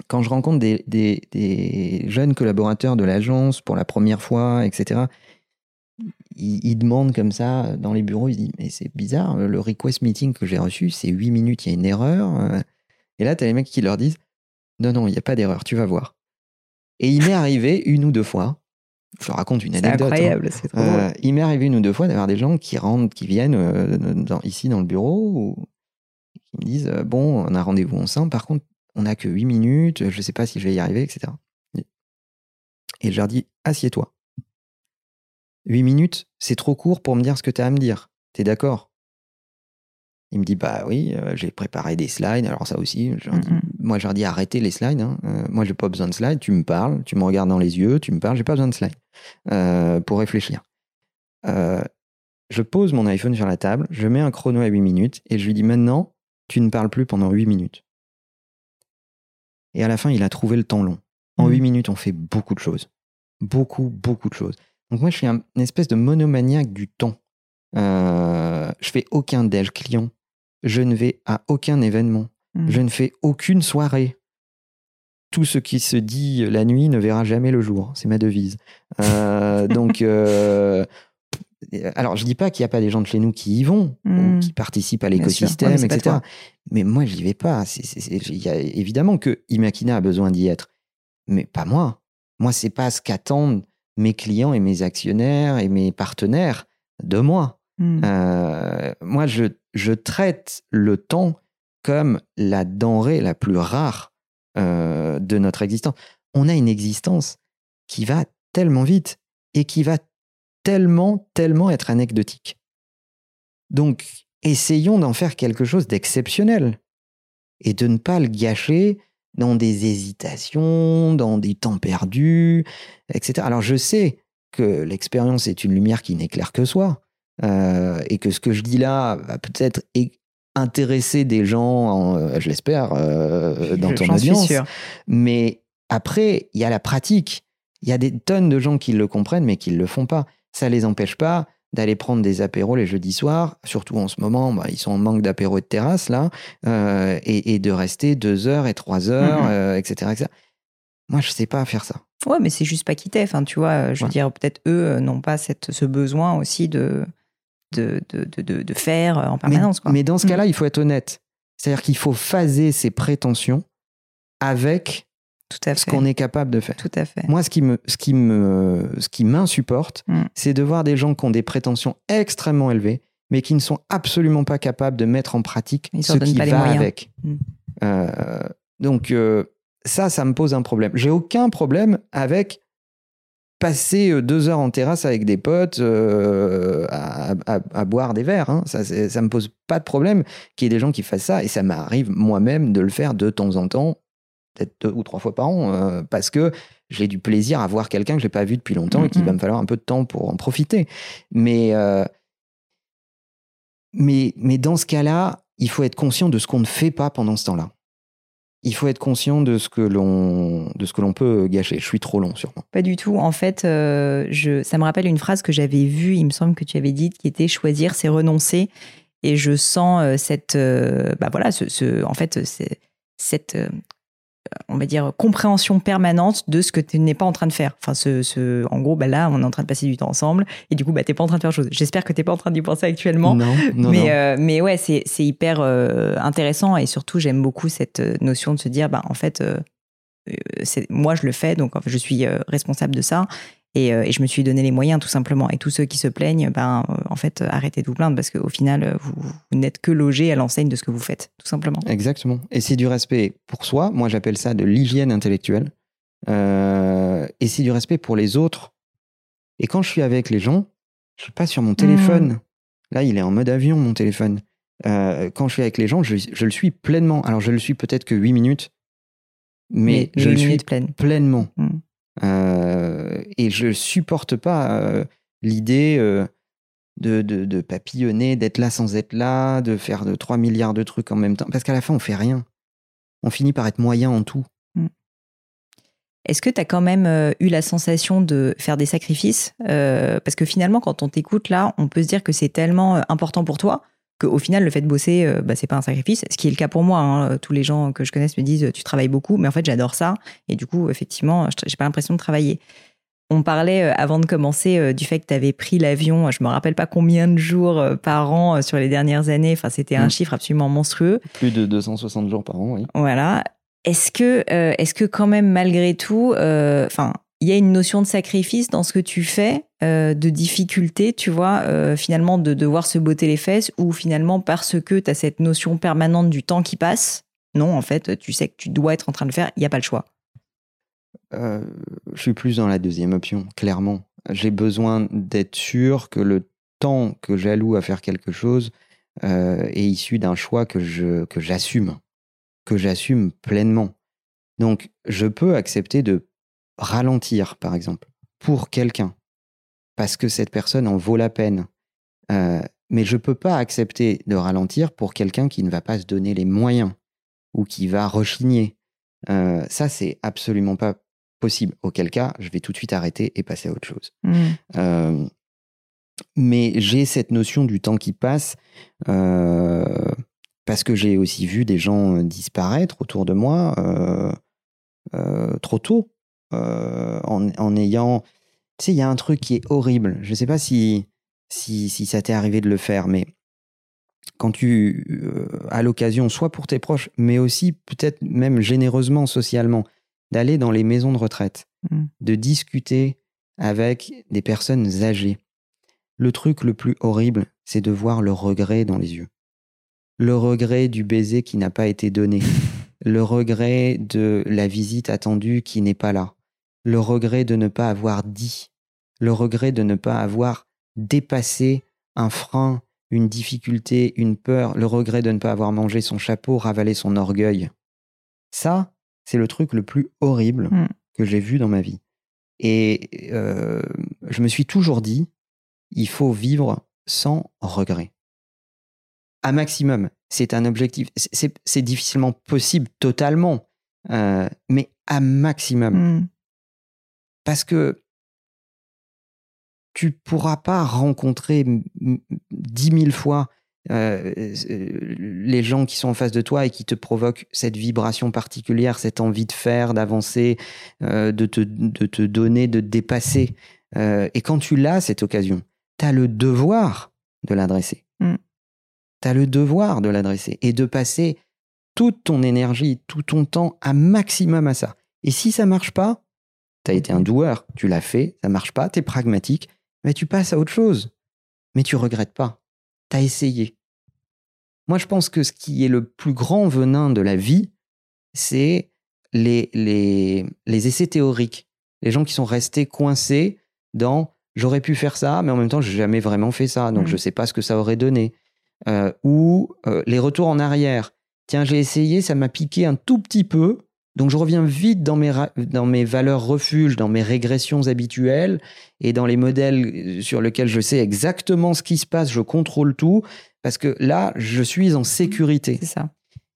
quand je rencontre des, des, jeunes collaborateurs de l'agence pour la première fois, etc., ils, demandent comme ça dans les bureaux, ils disent Mais c'est bizarre, le request meeting que j'ai reçu, c'est 8 minutes, il y a une erreur. Et là, tu as les mecs qui leur disent Non, non, il n'y a pas d'erreur, tu vas voir. Et il m'est arrivé une ou deux fois, je raconte une anecdote. Hein. incroyable, c'est trop euh, Il m'est arrivé une ou deux fois d'avoir des gens qui rentrent, qui viennent euh, ici dans le bureau, ou, qui me disent euh, Bon, on a rendez-vous ensemble, par contre, on n'a que 8 minutes, je ne sais pas si je vais y arriver, etc. Et je leur dis Assieds-toi. 8 minutes, c'est trop court pour me dire ce que tu as à me dire. T'es d'accord? Il me dit Bah oui, euh, j'ai préparé des slides, alors ça aussi. Moi, je leur dis Arrêtez les slides. Hein. Euh, moi, j'ai pas besoin de slides. Tu me parles, tu me regardes dans les yeux, tu me parles, j'ai pas besoin de slides euh, pour réfléchir. je pose mon iPhone sur la table, je mets un chrono à 8 minutes et je lui dis Maintenant, tu ne parles plus pendant 8 minutes. Et à la fin, il a trouvé le temps long. En 8 mmh. minutes, on fait beaucoup de choses. Beaucoup, beaucoup de choses. Donc moi, je suis un, une espèce de monomaniaque du temps. Euh, je fais aucun déj client. Je ne vais à aucun événement. Hmm. Je ne fais aucune soirée. tout ce qui se dit la nuit ne verra jamais le jour. C'est ma devise. Euh, <laughs> donc, euh, alors je dis pas qu'il n'y a pas des gens de chez nous qui y vont, Hmm. qui participent à l'écosystème, Ouais, etc. Mais moi, j'y vais pas. Y a évidemment que Imakina a besoin d'y être, mais pas moi. Moi, c'est pas ce qu'attendent mes clients et mes actionnaires et mes partenaires de moi. Hmm. Euh, moi, je, je traite le temps comme la denrée la plus rare euh, de notre existence. On a une existence qui va tellement vite et qui va tellement, tellement être anecdotique. Donc, essayons d'en faire quelque chose d'exceptionnel et de ne pas le gâcher dans des hésitations, dans des temps perdus, etc. Alors, je sais que l'expérience est une lumière qui n'éclaire que soi euh, et que ce que je dis là va peut-être intéresser des gens, en, euh, je l'espère, euh, <laughs> dans Je- ton audience. Mais après, il y a la pratique. Il y a des tonnes de gens qui le comprennent, mais qui ne le font pas. Ça les empêche pas d'aller prendre des apéros les jeudis soirs, surtout en ce moment, bah, ils sont en manque d'apéros et de terrasse, là, euh, et, et de rester deux heures et trois heures, Mhm. euh, etc., etc. Moi, je sais pas faire ça. Ouais, mais c'est juste pas quitter. Enfin, tu vois, je veux Ouais. dire, peut-être eux n'ont pas cette, ce besoin aussi de, de, de, de, de- faire euh, en Mais, permanence. quoi. mais dans ce Mhm. cas-là, il faut être honnête. C'est-à-dire qu'il faut phaser ses prétentions avec Tout à ce qu'on est capable de faire. Tout à fait. Moi, ce qui me, ce qui me, ce qui m'insupporte, Mm. c'est de voir des gens qui ont des prétentions extrêmement élevées, mais qui ne sont absolument pas capables de mettre en pratique Ils ce qui va avec. Mm. Euh, donc euh, ça, ça me pose un problème. J'ai aucun problème avec passer euh, deux heures en terrasse avec des potes euh, à, à- à boire des verres. Hein. Ça, ça me pose pas de problème qu'il y ait des gens qui fassent ça, et ça m'arrive moi-même de le faire de temps en temps, peut-être deux ou trois fois par an, euh, parce que j'ai du plaisir à voir quelqu'un que j'ai pas vu depuis longtemps et qu'il va me falloir un peu de temps pour en profiter. Mais, euh, mais, mais dans ce cas-là, il faut être conscient de ce qu'on ne fait pas pendant ce temps-là. Il faut être conscient de ce que l'on de ce que l'on peut gâcher. Je suis trop long, sûrement. Pas du tout. En fait, euh, ça me rappelle une phrase que j'avais vue, il me semble que tu avais dite, qui était choisir, c'est renoncer. Et je sens euh, cette, euh, bah voilà, en fait, cette, on va dire, compréhension permanente de ce que tu n'es pas en train de faire. Enfin, ce, ce, en gros, bah là, on est en train de passer du temps ensemble, et du coup, bah, t'es pas en train de faire chose. J'espère que t'es pas en train d'y penser actuellement. Non, non, mais, non. euh, mais ouais, c'est c'est hyper euh, intéressant et surtout, j'aime beaucoup cette euh, notion de se dire, bah, en fait, euh, c'est- moi, je le fais, donc en fait, je suis responsable de ça. Et, euh, et je me suis donné les moyens, tout simplement. Et tous ceux qui se plaignent, ben, euh, en fait, arrêtez de vous plaindre parce qu'au final, euh, vous, vous n'êtes que logé à l'enseigne de ce que vous faites, tout simplement. Exactement. Et c'est du respect pour soi. Moi, j'appelle ça de l'hygiène intellectuelle. Euh, et c'est du respect pour les autres. Et quand je suis avec les gens, je suis pas sur mon téléphone. Là, il est en mode avion, mon téléphone. Euh, quand je suis avec les gens, je, je le suis pleinement. Alors, je le suis peut-être que 8 minutes, mais, Mais je le suis pleinement. Mm. Euh, et je supporte pas euh, l'idée euh, de, de, papillonner, d'être là sans être là, de faire de 3 milliards de trucs en même temps. Parce qu'à la fin, on fait rien. On finit par être moyen en tout. Est-ce que tu as quand même eu la sensation de faire des sacrifices? Parce que finalement, quand on t'écoute là, on peut se dire que c'est tellement important pour toi qu'au final, le fait de bosser, euh, bah, c'est pas un sacrifice. Ce qui est le cas pour moi. hein. Tous les gens que je connaisse me disent tu travailles beaucoup, mais en fait, j'adore ça. Et du coup, effectivement, j'ai pas l'impression de travailler. On parlait euh, avant de commencer euh, du fait que tu avais pris l'avion, je me rappelle pas combien de jours euh, par an euh, sur les dernières années. Enfin, c'était un Mm. chiffre absolument monstrueux. Plus de 260 jours par an, oui. Voilà. Est-ce que, euh, est-ce que quand même malgré tout, euh, enfin, il y a une notion de sacrifice dans ce que tu fais, euh, de difficulté, tu vois, euh, finalement de devoir se botter les fesses, ou finalement parce que tu as cette notion permanente du temps qui passe, non, en fait, tu sais que tu dois être en train de le faire, il n'y a pas le choix. Euh, je suis plus dans la deuxième option, clairement. J'ai besoin d'être sûr que le temps que j'alloue à faire quelque chose est issu d'un choix que j'assume, que j'assume pleinement. Donc, je peux accepter de ralentir, par exemple, pour quelqu'un, parce que cette personne en vaut la peine. Euh, mais je peux pas accepter de ralentir pour quelqu'un qui ne va pas se donner les moyens ou qui va rechigner. Euh, ça, c'est absolument pas possible. Auquel cas, je vais tout de suite arrêter et passer à autre chose. Euh, mais j'ai cette notion du temps qui passe euh, parce que j'ai aussi vu des gens disparaître autour de moi. Trop tôt, en, en, ayant... Tu sais, il y a un truc qui est horrible. Je ne sais pas si, si, si ça t'est arrivé de le faire, mais quand tu as l'occasion, soit pour tes proches, mais aussi peut-être même généreusement socialement, d'aller dans les maisons de retraite, mmh. de discuter avec des personnes âgées. Le truc le plus horrible, c'est de voir le regret dans les yeux. Le regret du baiser qui n'a pas été donné. <laughs> le regret de la visite attendue qui n'est pas là. Le regret de ne pas avoir dit. Le regret de ne pas avoir dépassé un frein, une difficulté, une peur. Le regret de ne pas avoir mangé son chapeau, ravalé son orgueil. Ça, c'est le truc le plus horrible mm. que j'ai vu dans ma vie. Et euh, je me suis toujours dit, il faut vivre sans regret. À maximum, c'est un objectif. C'est difficilement possible totalement, euh, mais à maximum. Mm. Parce que tu pourras pas rencontrer dix mille fois euh, les gens qui sont en face de toi et qui te provoquent cette vibration particulière, cette envie de faire, d'avancer, euh, de, te, de, te, donner, de te dépasser. Euh, et quand tu l'as, cette occasion, tu as le devoir de l'adresser. Mm. Tu as le devoir de l'adresser et de passer toute ton énergie, tout ton temps à maximum à ça. Et si ça marche pas, tu as été un doueur, tu l'as fait, ça marche pas, tu es pragmatique, mais tu passes à autre chose. Mais tu regrettes pas. Tu as essayé. Moi, je pense que ce qui est le plus grand venin de la vie, c'est les, les, les essais théoriques. Les gens qui sont restés coincés dans j'aurais pu faire ça, mais en même temps, j'ai jamais vraiment fait ça, donc mmh. je ne sais pas ce que ça aurait donné. Euh, ou euh, les retours en arrière. Tiens, j'ai essayé, ça m'a piqué un tout petit peu, donc je reviens vite dans mes, dans mes valeurs refuges, dans mes régressions habituelles et dans les modèles sur lesquels je sais exactement ce qui se passe, je contrôle tout, parce que là, je suis en sécurité. C'est ça.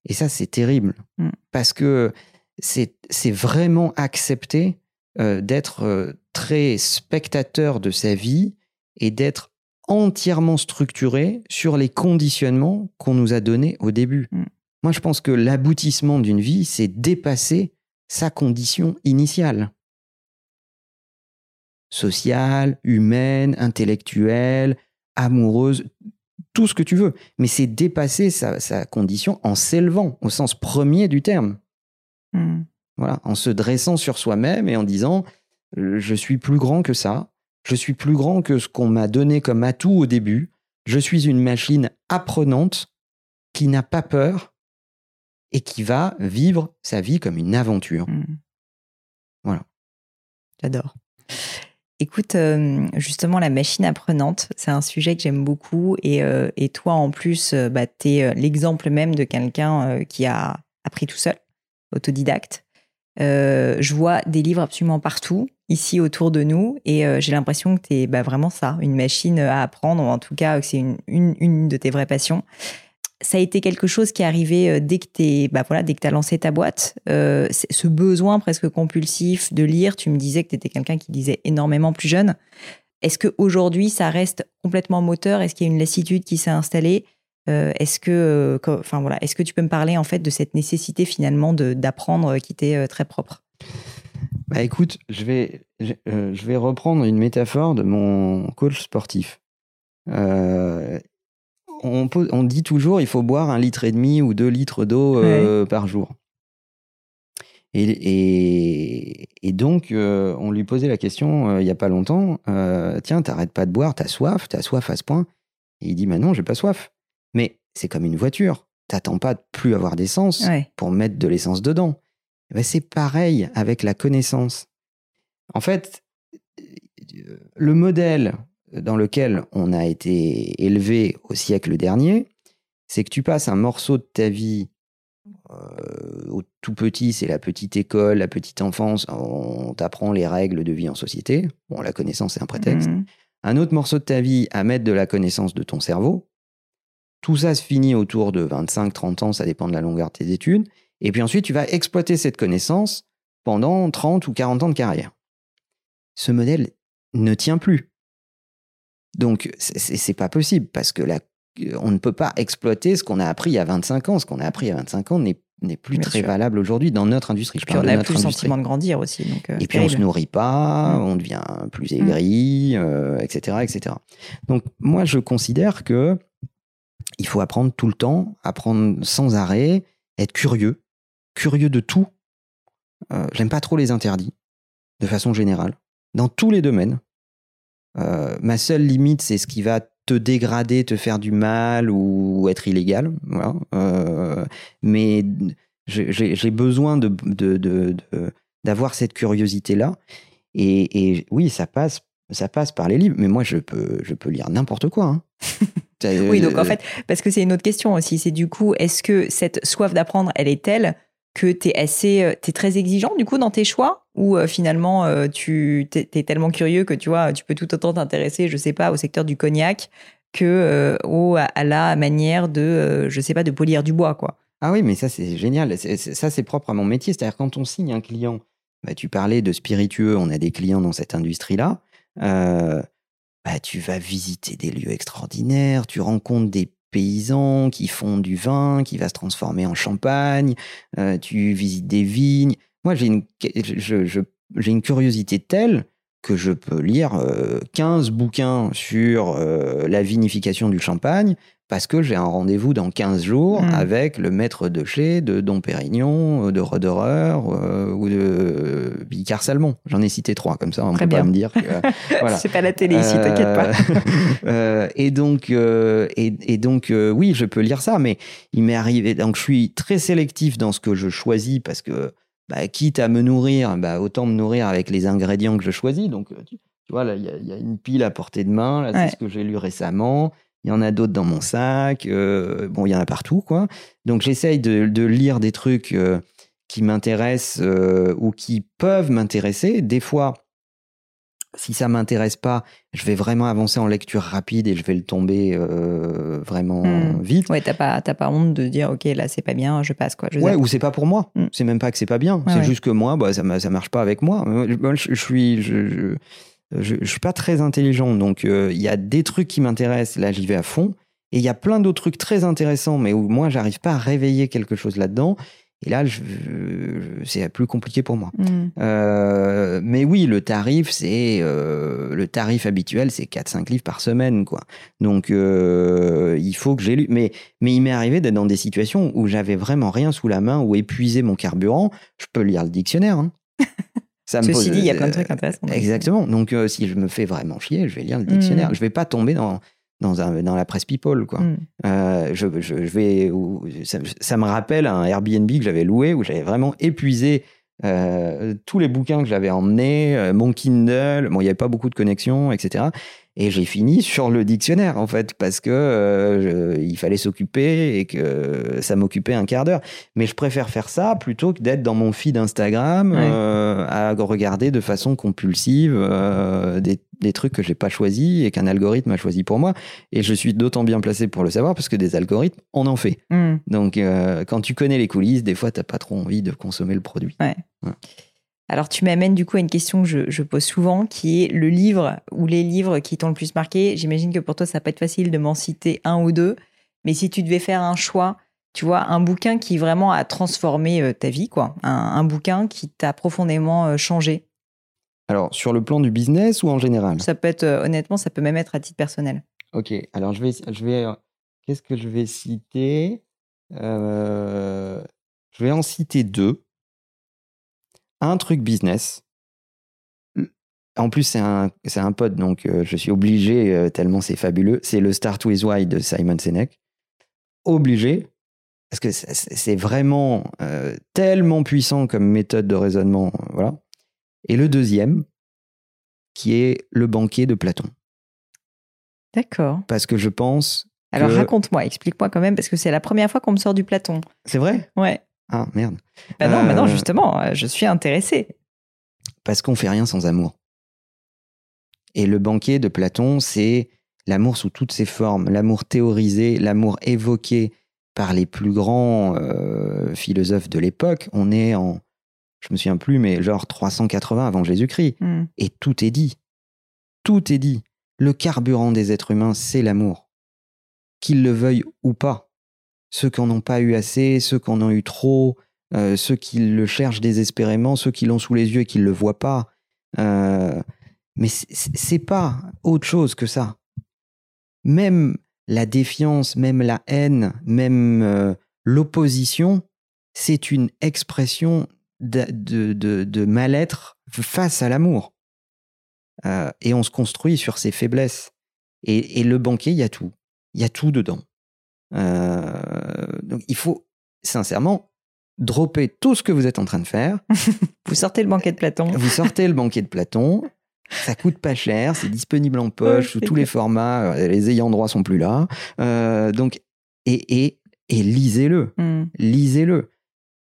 Et ça, c'est terrible, mm. parce que c'est vraiment accepter euh, d'être euh, très spectateur de sa vie et d'être entièrement structuré sur les conditionnements qu'on nous a donnés au début. Mm. Moi, je pense que l'aboutissement d'une vie, c'est dépasser sa condition initiale. Sociale, humaine, intellectuelle, amoureuse, tout ce que tu veux. Mais c'est dépasser sa, condition en s'élevant, au sens premier du terme. Hmm. Voilà, en se dressant sur soi-même et en disant Je suis plus grand que ça, je suis plus grand que ce qu'on m'a donné comme atout au début, je suis une machine apprenante qui n'a pas peur et qui va vivre sa vie comme une aventure. Hmm. Voilà. J'adore. Écoute, euh, justement, la machine apprenante, c'est un sujet que j'aime beaucoup. Et, euh, toi, en plus, euh, bah, tu es l'exemple même de quelqu'un qui a appris tout seul, autodidacte. je vois des livres absolument partout, ici autour de nous, et j'ai l'impression que tu es bah, vraiment ça, une machine à apprendre, en tout cas que c'est une, une, de tes vraies passions ça a été quelque chose qui est arrivé euh, dès que tu bah voilà, dès que as lancé ta boîte. Euh, ce besoin presque compulsif de lire, tu me disais que tu étais quelqu'un qui lisait énormément plus jeune. Est-ce qu'aujourd'hui, ça reste complètement moteur? Est-ce qu'il y a une lassitude qui s'est installée? Euh, Est-ce que, voilà, est-ce que tu peux me parler en fait de cette nécessité finalement d'apprendre qui t'est très propre? Bah écoute, je vais, je, vais reprendre une métaphore de mon coach sportif on, dit toujours il faut boire un litre et demi ou deux litres d'eau euh, par jour. Et, donc, euh, on lui posait la question euh, il n'y a pas longtemps Tiens, t'arrêtes pas de boire, t'as soif, t'as soif à ce point Et il dit Bah non, j'ai pas soif. Mais c'est comme une voiture. T'attends pas de plus avoir d'essence pour mettre de l'essence dedans. Eh ben, c'est pareil avec la connaissance. En fait, le modèle dans lequel on a été élevé au siècle dernier, c'est que tu passes un morceau de ta vie euh, au tout petit, c'est la petite école, la petite enfance, on t'apprend les règles de vie en société. Bon, la connaissance, c'est un prétexte. Mmh. Un autre morceau de ta vie à mettre de la connaissance de ton cerveau. Tout ça se finit autour de 25-30 ans, ça dépend de la longueur de tes études. Et puis ensuite, tu vas exploiter cette connaissance pendant 30 ou 40 ans de carrière. Ce modèle ne tient plus. Donc, c'est pas possible parce que on ne peut pas exploiter ce qu'on a appris il y a 25 ans. Ce qu'on a appris il y a 25 ans n'est plus très valable aujourd'hui dans notre industrie. Je puis on n'a plus le sentiment de grandir aussi. Donc, et puis on se nourrit pas, mm. on devient plus aigri, etc., etc. Donc moi je considère que il faut apprendre tout le temps, apprendre sans arrêt, être curieux, curieux de tout. Euh, J'aime pas trop les interdits, de façon générale, dans tous les domaines. Euh, ma seule limite, c'est ce qui va te dégrader, te faire du mal ou, être illégal. Euh, mais j'ai besoin d'avoir cette curiosité-là. Et, et, oui, ça passe, ça passe par les livres, mais moi, je peux, je peux lire n'importe quoi. Hein. <laughs> oui, donc en fait, parce que c'est une autre question aussi, c'est du coup, est-ce que cette soif d'apprendre, elle est telle que tu es assez, euh, es très exigeant du coup dans tes choix? Ou euh, finalement euh, tu es, tellement curieux que tu vois, tu peux tout autant t'intéresser, je sais pas, au secteur du cognac que au, à la manière de, je sais pas, de polir du bois, quoi. Ah oui, mais ça c'est génial. ça c'est propre à mon métier. C'est-à-dire quand on signe un client, bah, tu parlais de spiritueux, on a des clients dans cette industrie-là. Bah, tu vas visiter des lieux extraordinaires, tu rencontres des paysans qui font du vin, qui va se transformer en champagne, euh, tu visites des vignes. Moi, j'ai une, une curiosité telle que je peux lire 15 euh, bouquins sur euh, la vinification du champagne parce que j'ai un rendez-vous dans 15 jours hmm. avec le maître de chez de Dom Pérignon, de Roderer ou de Bicard Salmon. J'en ai cité trois, comme ça on peut pas me dire que... <laughs> voilà. C'est pas la télé ici, t'inquiète pas. <laughs> et donc, et, donc oui, je peux lire ça, mais il m'est arrivé... Donc je suis très sélectif dans ce que je choisis parce que bah, quitte à me nourrir, bah, autant me nourrir avec les ingrédients que je choisis. Donc, tu, vois, il y, a une pile à portée de main. c'est ce que j'ai lu récemment. Il y en a d'autres dans mon sac. Euh, bon, il y en a partout, quoi. Donc, j'essaye de, lire des trucs euh, qui m'intéressent euh, ou qui peuvent m'intéresser. Des fois, si ça m'intéresse pas, je vais vraiment avancer en lecture rapide et je vais le tomber vraiment hmm. vite. Ouais, t'as pas, pas honte de dire, ok, là c'est pas bien, je passe quoi. Je ouais, ou c'est pas pour moi. Hmm. C'est même pas que c'est pas bien. c'est juste que moi, bah, ça, ça marche pas avec moi. je, suis, je, je, suis pas très intelligent, donc euh, il y a des trucs qui m'intéressent. Là, j'y vais à fond. Et il y a plein d'autres trucs très intéressants, mais où moi, j'arrive pas à réveiller quelque chose là-dedans. Et là, c'est plus compliqué pour moi. Mm. Euh, mais oui, le tarif, c'est euh, le tarif habituel, c'est 4-5 livres par semaine, quoi. Donc, euh, il faut que j'ai lu. Mais, mais il m'est arrivé d'être dans des situations où j'avais vraiment rien sous la main, ou épuisé mon carburant. Je peux lire le dictionnaire. Hein. <laughs> Ça me Ceci dit, il y a plein de trucs intéressants. Exactement. Donc, si je me fais vraiment chier, je vais lire le dictionnaire. Je mm. Je vais pas tomber dans dans, un, dans la presse people. Quoi. Mm. Euh, je, je, vais, ça, me rappelle un Airbnb que j'avais loué où j'avais vraiment épuisé euh, tous les bouquins que j'avais emmenés, euh, mon Kindle, bon, il n'y avait pas beaucoup de connexions, etc. Et j'ai fini sur le dictionnaire, en fait, parce que euh, il fallait s'occuper et que ça m'occupait un quart d'heure. Mais je préfère faire ça plutôt que d'être dans mon feed Instagram euh, à regarder de façon compulsive euh, des, des, trucs que j'ai pas choisis et qu'un algorithme a choisi pour moi. Et je suis d'autant bien placé pour le savoir parce que des algorithmes, on en fait. Hmm. Donc, quand tu connais les coulisses, des fois, t'as pas trop envie de consommer le produit. Ouais. Alors tu m'amènes du coup à une question que je, pose souvent, qui est le livre ou les livres qui t'ont le plus marqué. J'imagine que pour toi, ça pas être facile de m'en citer un ou deux, mais si tu devais faire un choix, tu vois, un bouquin qui vraiment a transformé euh, ta vie, quoi, un, bouquin qui t'a profondément euh, changé. Alors sur le plan du business ou en général? Ça peut être, euh, honnêtement, ça peut même être à titre personnel. Ok, alors je vais, je vais, qu'est-ce que je vais citer? Je vais en citer deux un truc business. En plus, c'est un, un pote, donc euh, je suis obligé, euh, tellement c'est fabuleux. C'est le Start with Why de Simon Sinek. Obligé, parce que c'est vraiment euh, tellement puissant comme méthode de raisonnement. Voilà. Et le deuxième, qui est le banquier de Platon. D'accord. Parce que je pense. Alors raconte-moi, explique-moi quand même, parce que c'est la première fois qu'on me sort du Platon. C'est vrai? Ouais. Ah merde. Bah non, non, euh, justement, euh, je suis intéressé. Parce qu'on fait rien sans amour. Et le banquet de Platon, c'est l'amour sous toutes ses formes, l'amour théorisé, l'amour évoqué par les plus grands euh, philosophes de l'époque. On est en, je me souviens plus, mais genre 380 avant Jésus-Christ. Hmm. Et tout est dit. Tout est dit. Le carburant des êtres humains, c'est l'amour. Qu'ils le veuillent ou pas. Ceux qui n'en ont pas eu assez, ceux qui en ont eu trop, euh, ceux qui le cherchent désespérément, ceux qui l'ont sous les yeux et qui ne le voient pas. Euh, mais c'est pas autre chose que ça. Même la défiance, même la haine, même euh, l'opposition, c'est une expression de, de, mal-être face à l'amour. et on se construit sur ses faiblesses. Et, et le banquet, il y a tout. Il y a tout dedans. Donc il faut sincèrement dropper tout ce que vous êtes en train de faire. <laughs> vous sortez le banquet de Platon. Vous sortez le banquet de Platon. Ça coûte pas cher, c'est disponible en poche sous tous les formats. Euh, les ayants droit sont plus là. Euh, donc, et, et, et lisez-le. Hmm. Lisez-le.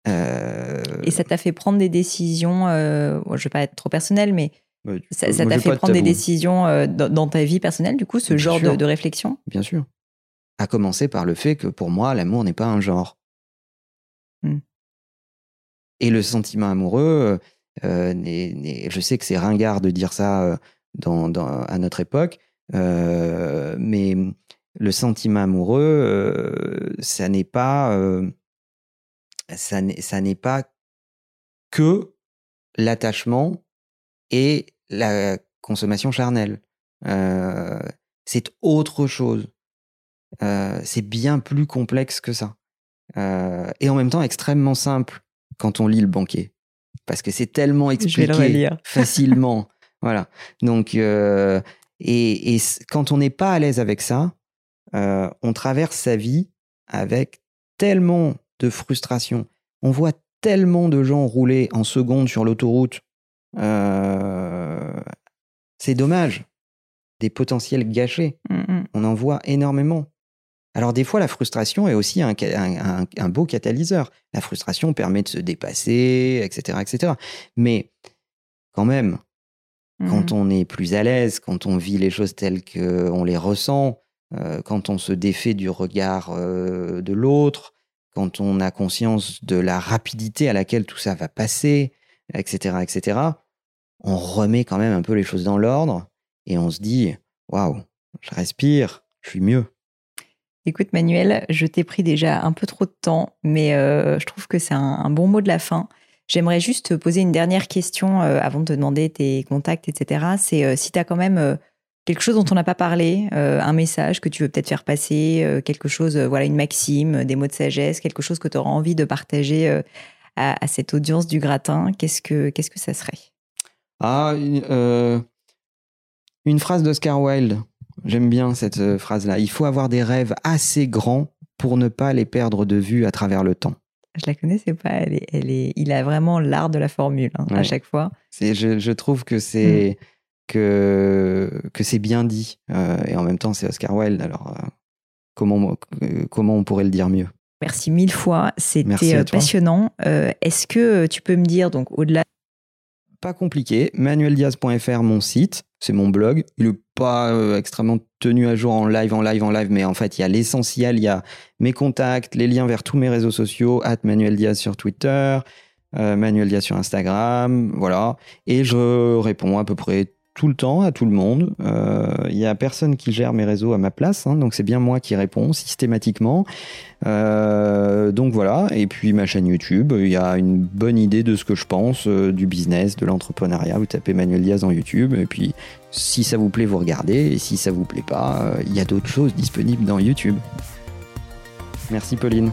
Euh, et ça t'a fait prendre des décisions, je ne vais pas être trop personnel, mais ça t'a fait prendre des décisions dans, ta vie personnelle, du coup, ce genre de, de, réflexion? Bien sûr. À commencer par le fait que pour moi, l'amour n'est pas un genre. Hmm. Et le sentiment amoureux, euh, je sais que c'est ringard de dire ça euh, dans, à notre époque, euh, mais le sentiment amoureux, ça n'est pas, ça n'est pas que l'attachement et la consommation charnelle. c'est autre chose. C'est bien plus complexe que ça. et en même temps extrêmement simple quand on lit le banquet. Parce que c'est tellement expliqué <laughs> facilement. voilà. Donc, euh, et, et, quand on n'est pas à l'aise avec ça, euh, on traverse sa vie avec tellement de frustration. On voit tellement de gens rouler en seconde sur l'autoroute. Euh, c'est dommage. Des potentiels gâchés. Mm, mm. On en voit énormément. Alors des fois, la frustration est aussi un, beau catalyseur. La frustration permet de se dépasser, etc. etc. Mais quand même, quand mmh on est plus à l'aise, quand on vit les choses telles qu'on les ressent, euh, quand on se défait du regard euh, de l'autre, quand on a conscience de la rapidité à laquelle tout ça va passer, etc., etc., on remet quand même un peu les choses dans l'ordre et on se dit, waouh, je respire, je suis mieux. Écoute Manuel, je t'ai pris déjà un peu trop de temps, mais euh, je trouve que c'est un, bon mot de la fin. J'aimerais juste te poser une dernière question euh, avant de te demander tes contacts, etc. C'est euh, si tu as quand même quelque chose dont on n'a pas parlé, un message que tu veux peut-être faire passer, quelque chose, voilà, une maxime, des mots de sagesse, quelque chose que tu auras envie de partager à, cette audience du gratin, qu'est-ce que, qu'est-ce que ça serait? Ah, une phrase d'Oscar Wilde J'aime bien cette euh, phrase-là. Il faut avoir des rêves assez grands pour ne pas les perdre de vue à travers le temps. Je la connaissais pas. Elle est, elle est, il a vraiment l'art de la formule hein, à chaque fois. Je, je, trouve que c'est mm. que que c'est bien dit euh, et en même temps c'est Oscar Wilde. Alors euh, comment comment on pourrait le dire mieux? Merci mille fois. C'était passionnant. Est-ce que tu peux me dire donc au-delà pas compliqué, manueldiaz.fr, mon site, c'est mon blog. Il n'est pas euh, extrêmement tenu à jour en live, en live, en live, mais en fait, il y a l'essentiel, il y a mes contacts, les liens vers tous mes réseaux sociaux, at Manuel Diaz sur Twitter, euh, Manuel Diaz sur Instagram, voilà. Et je réponds à peu près tout le temps à tout le monde. Il euh, n'y a personne qui gère mes réseaux à ma place, hein, donc c'est bien moi qui réponds systématiquement. Euh, donc voilà, et puis ma chaîne YouTube, il y a une bonne idée de ce que je pense euh, du business, de l'entrepreneuriat. Vous tapez Manuel Diaz en YouTube, et puis si ça vous plaît, vous regardez, et si ça vous plaît pas, il y a d'autres choses disponibles dans YouTube. Merci Pauline.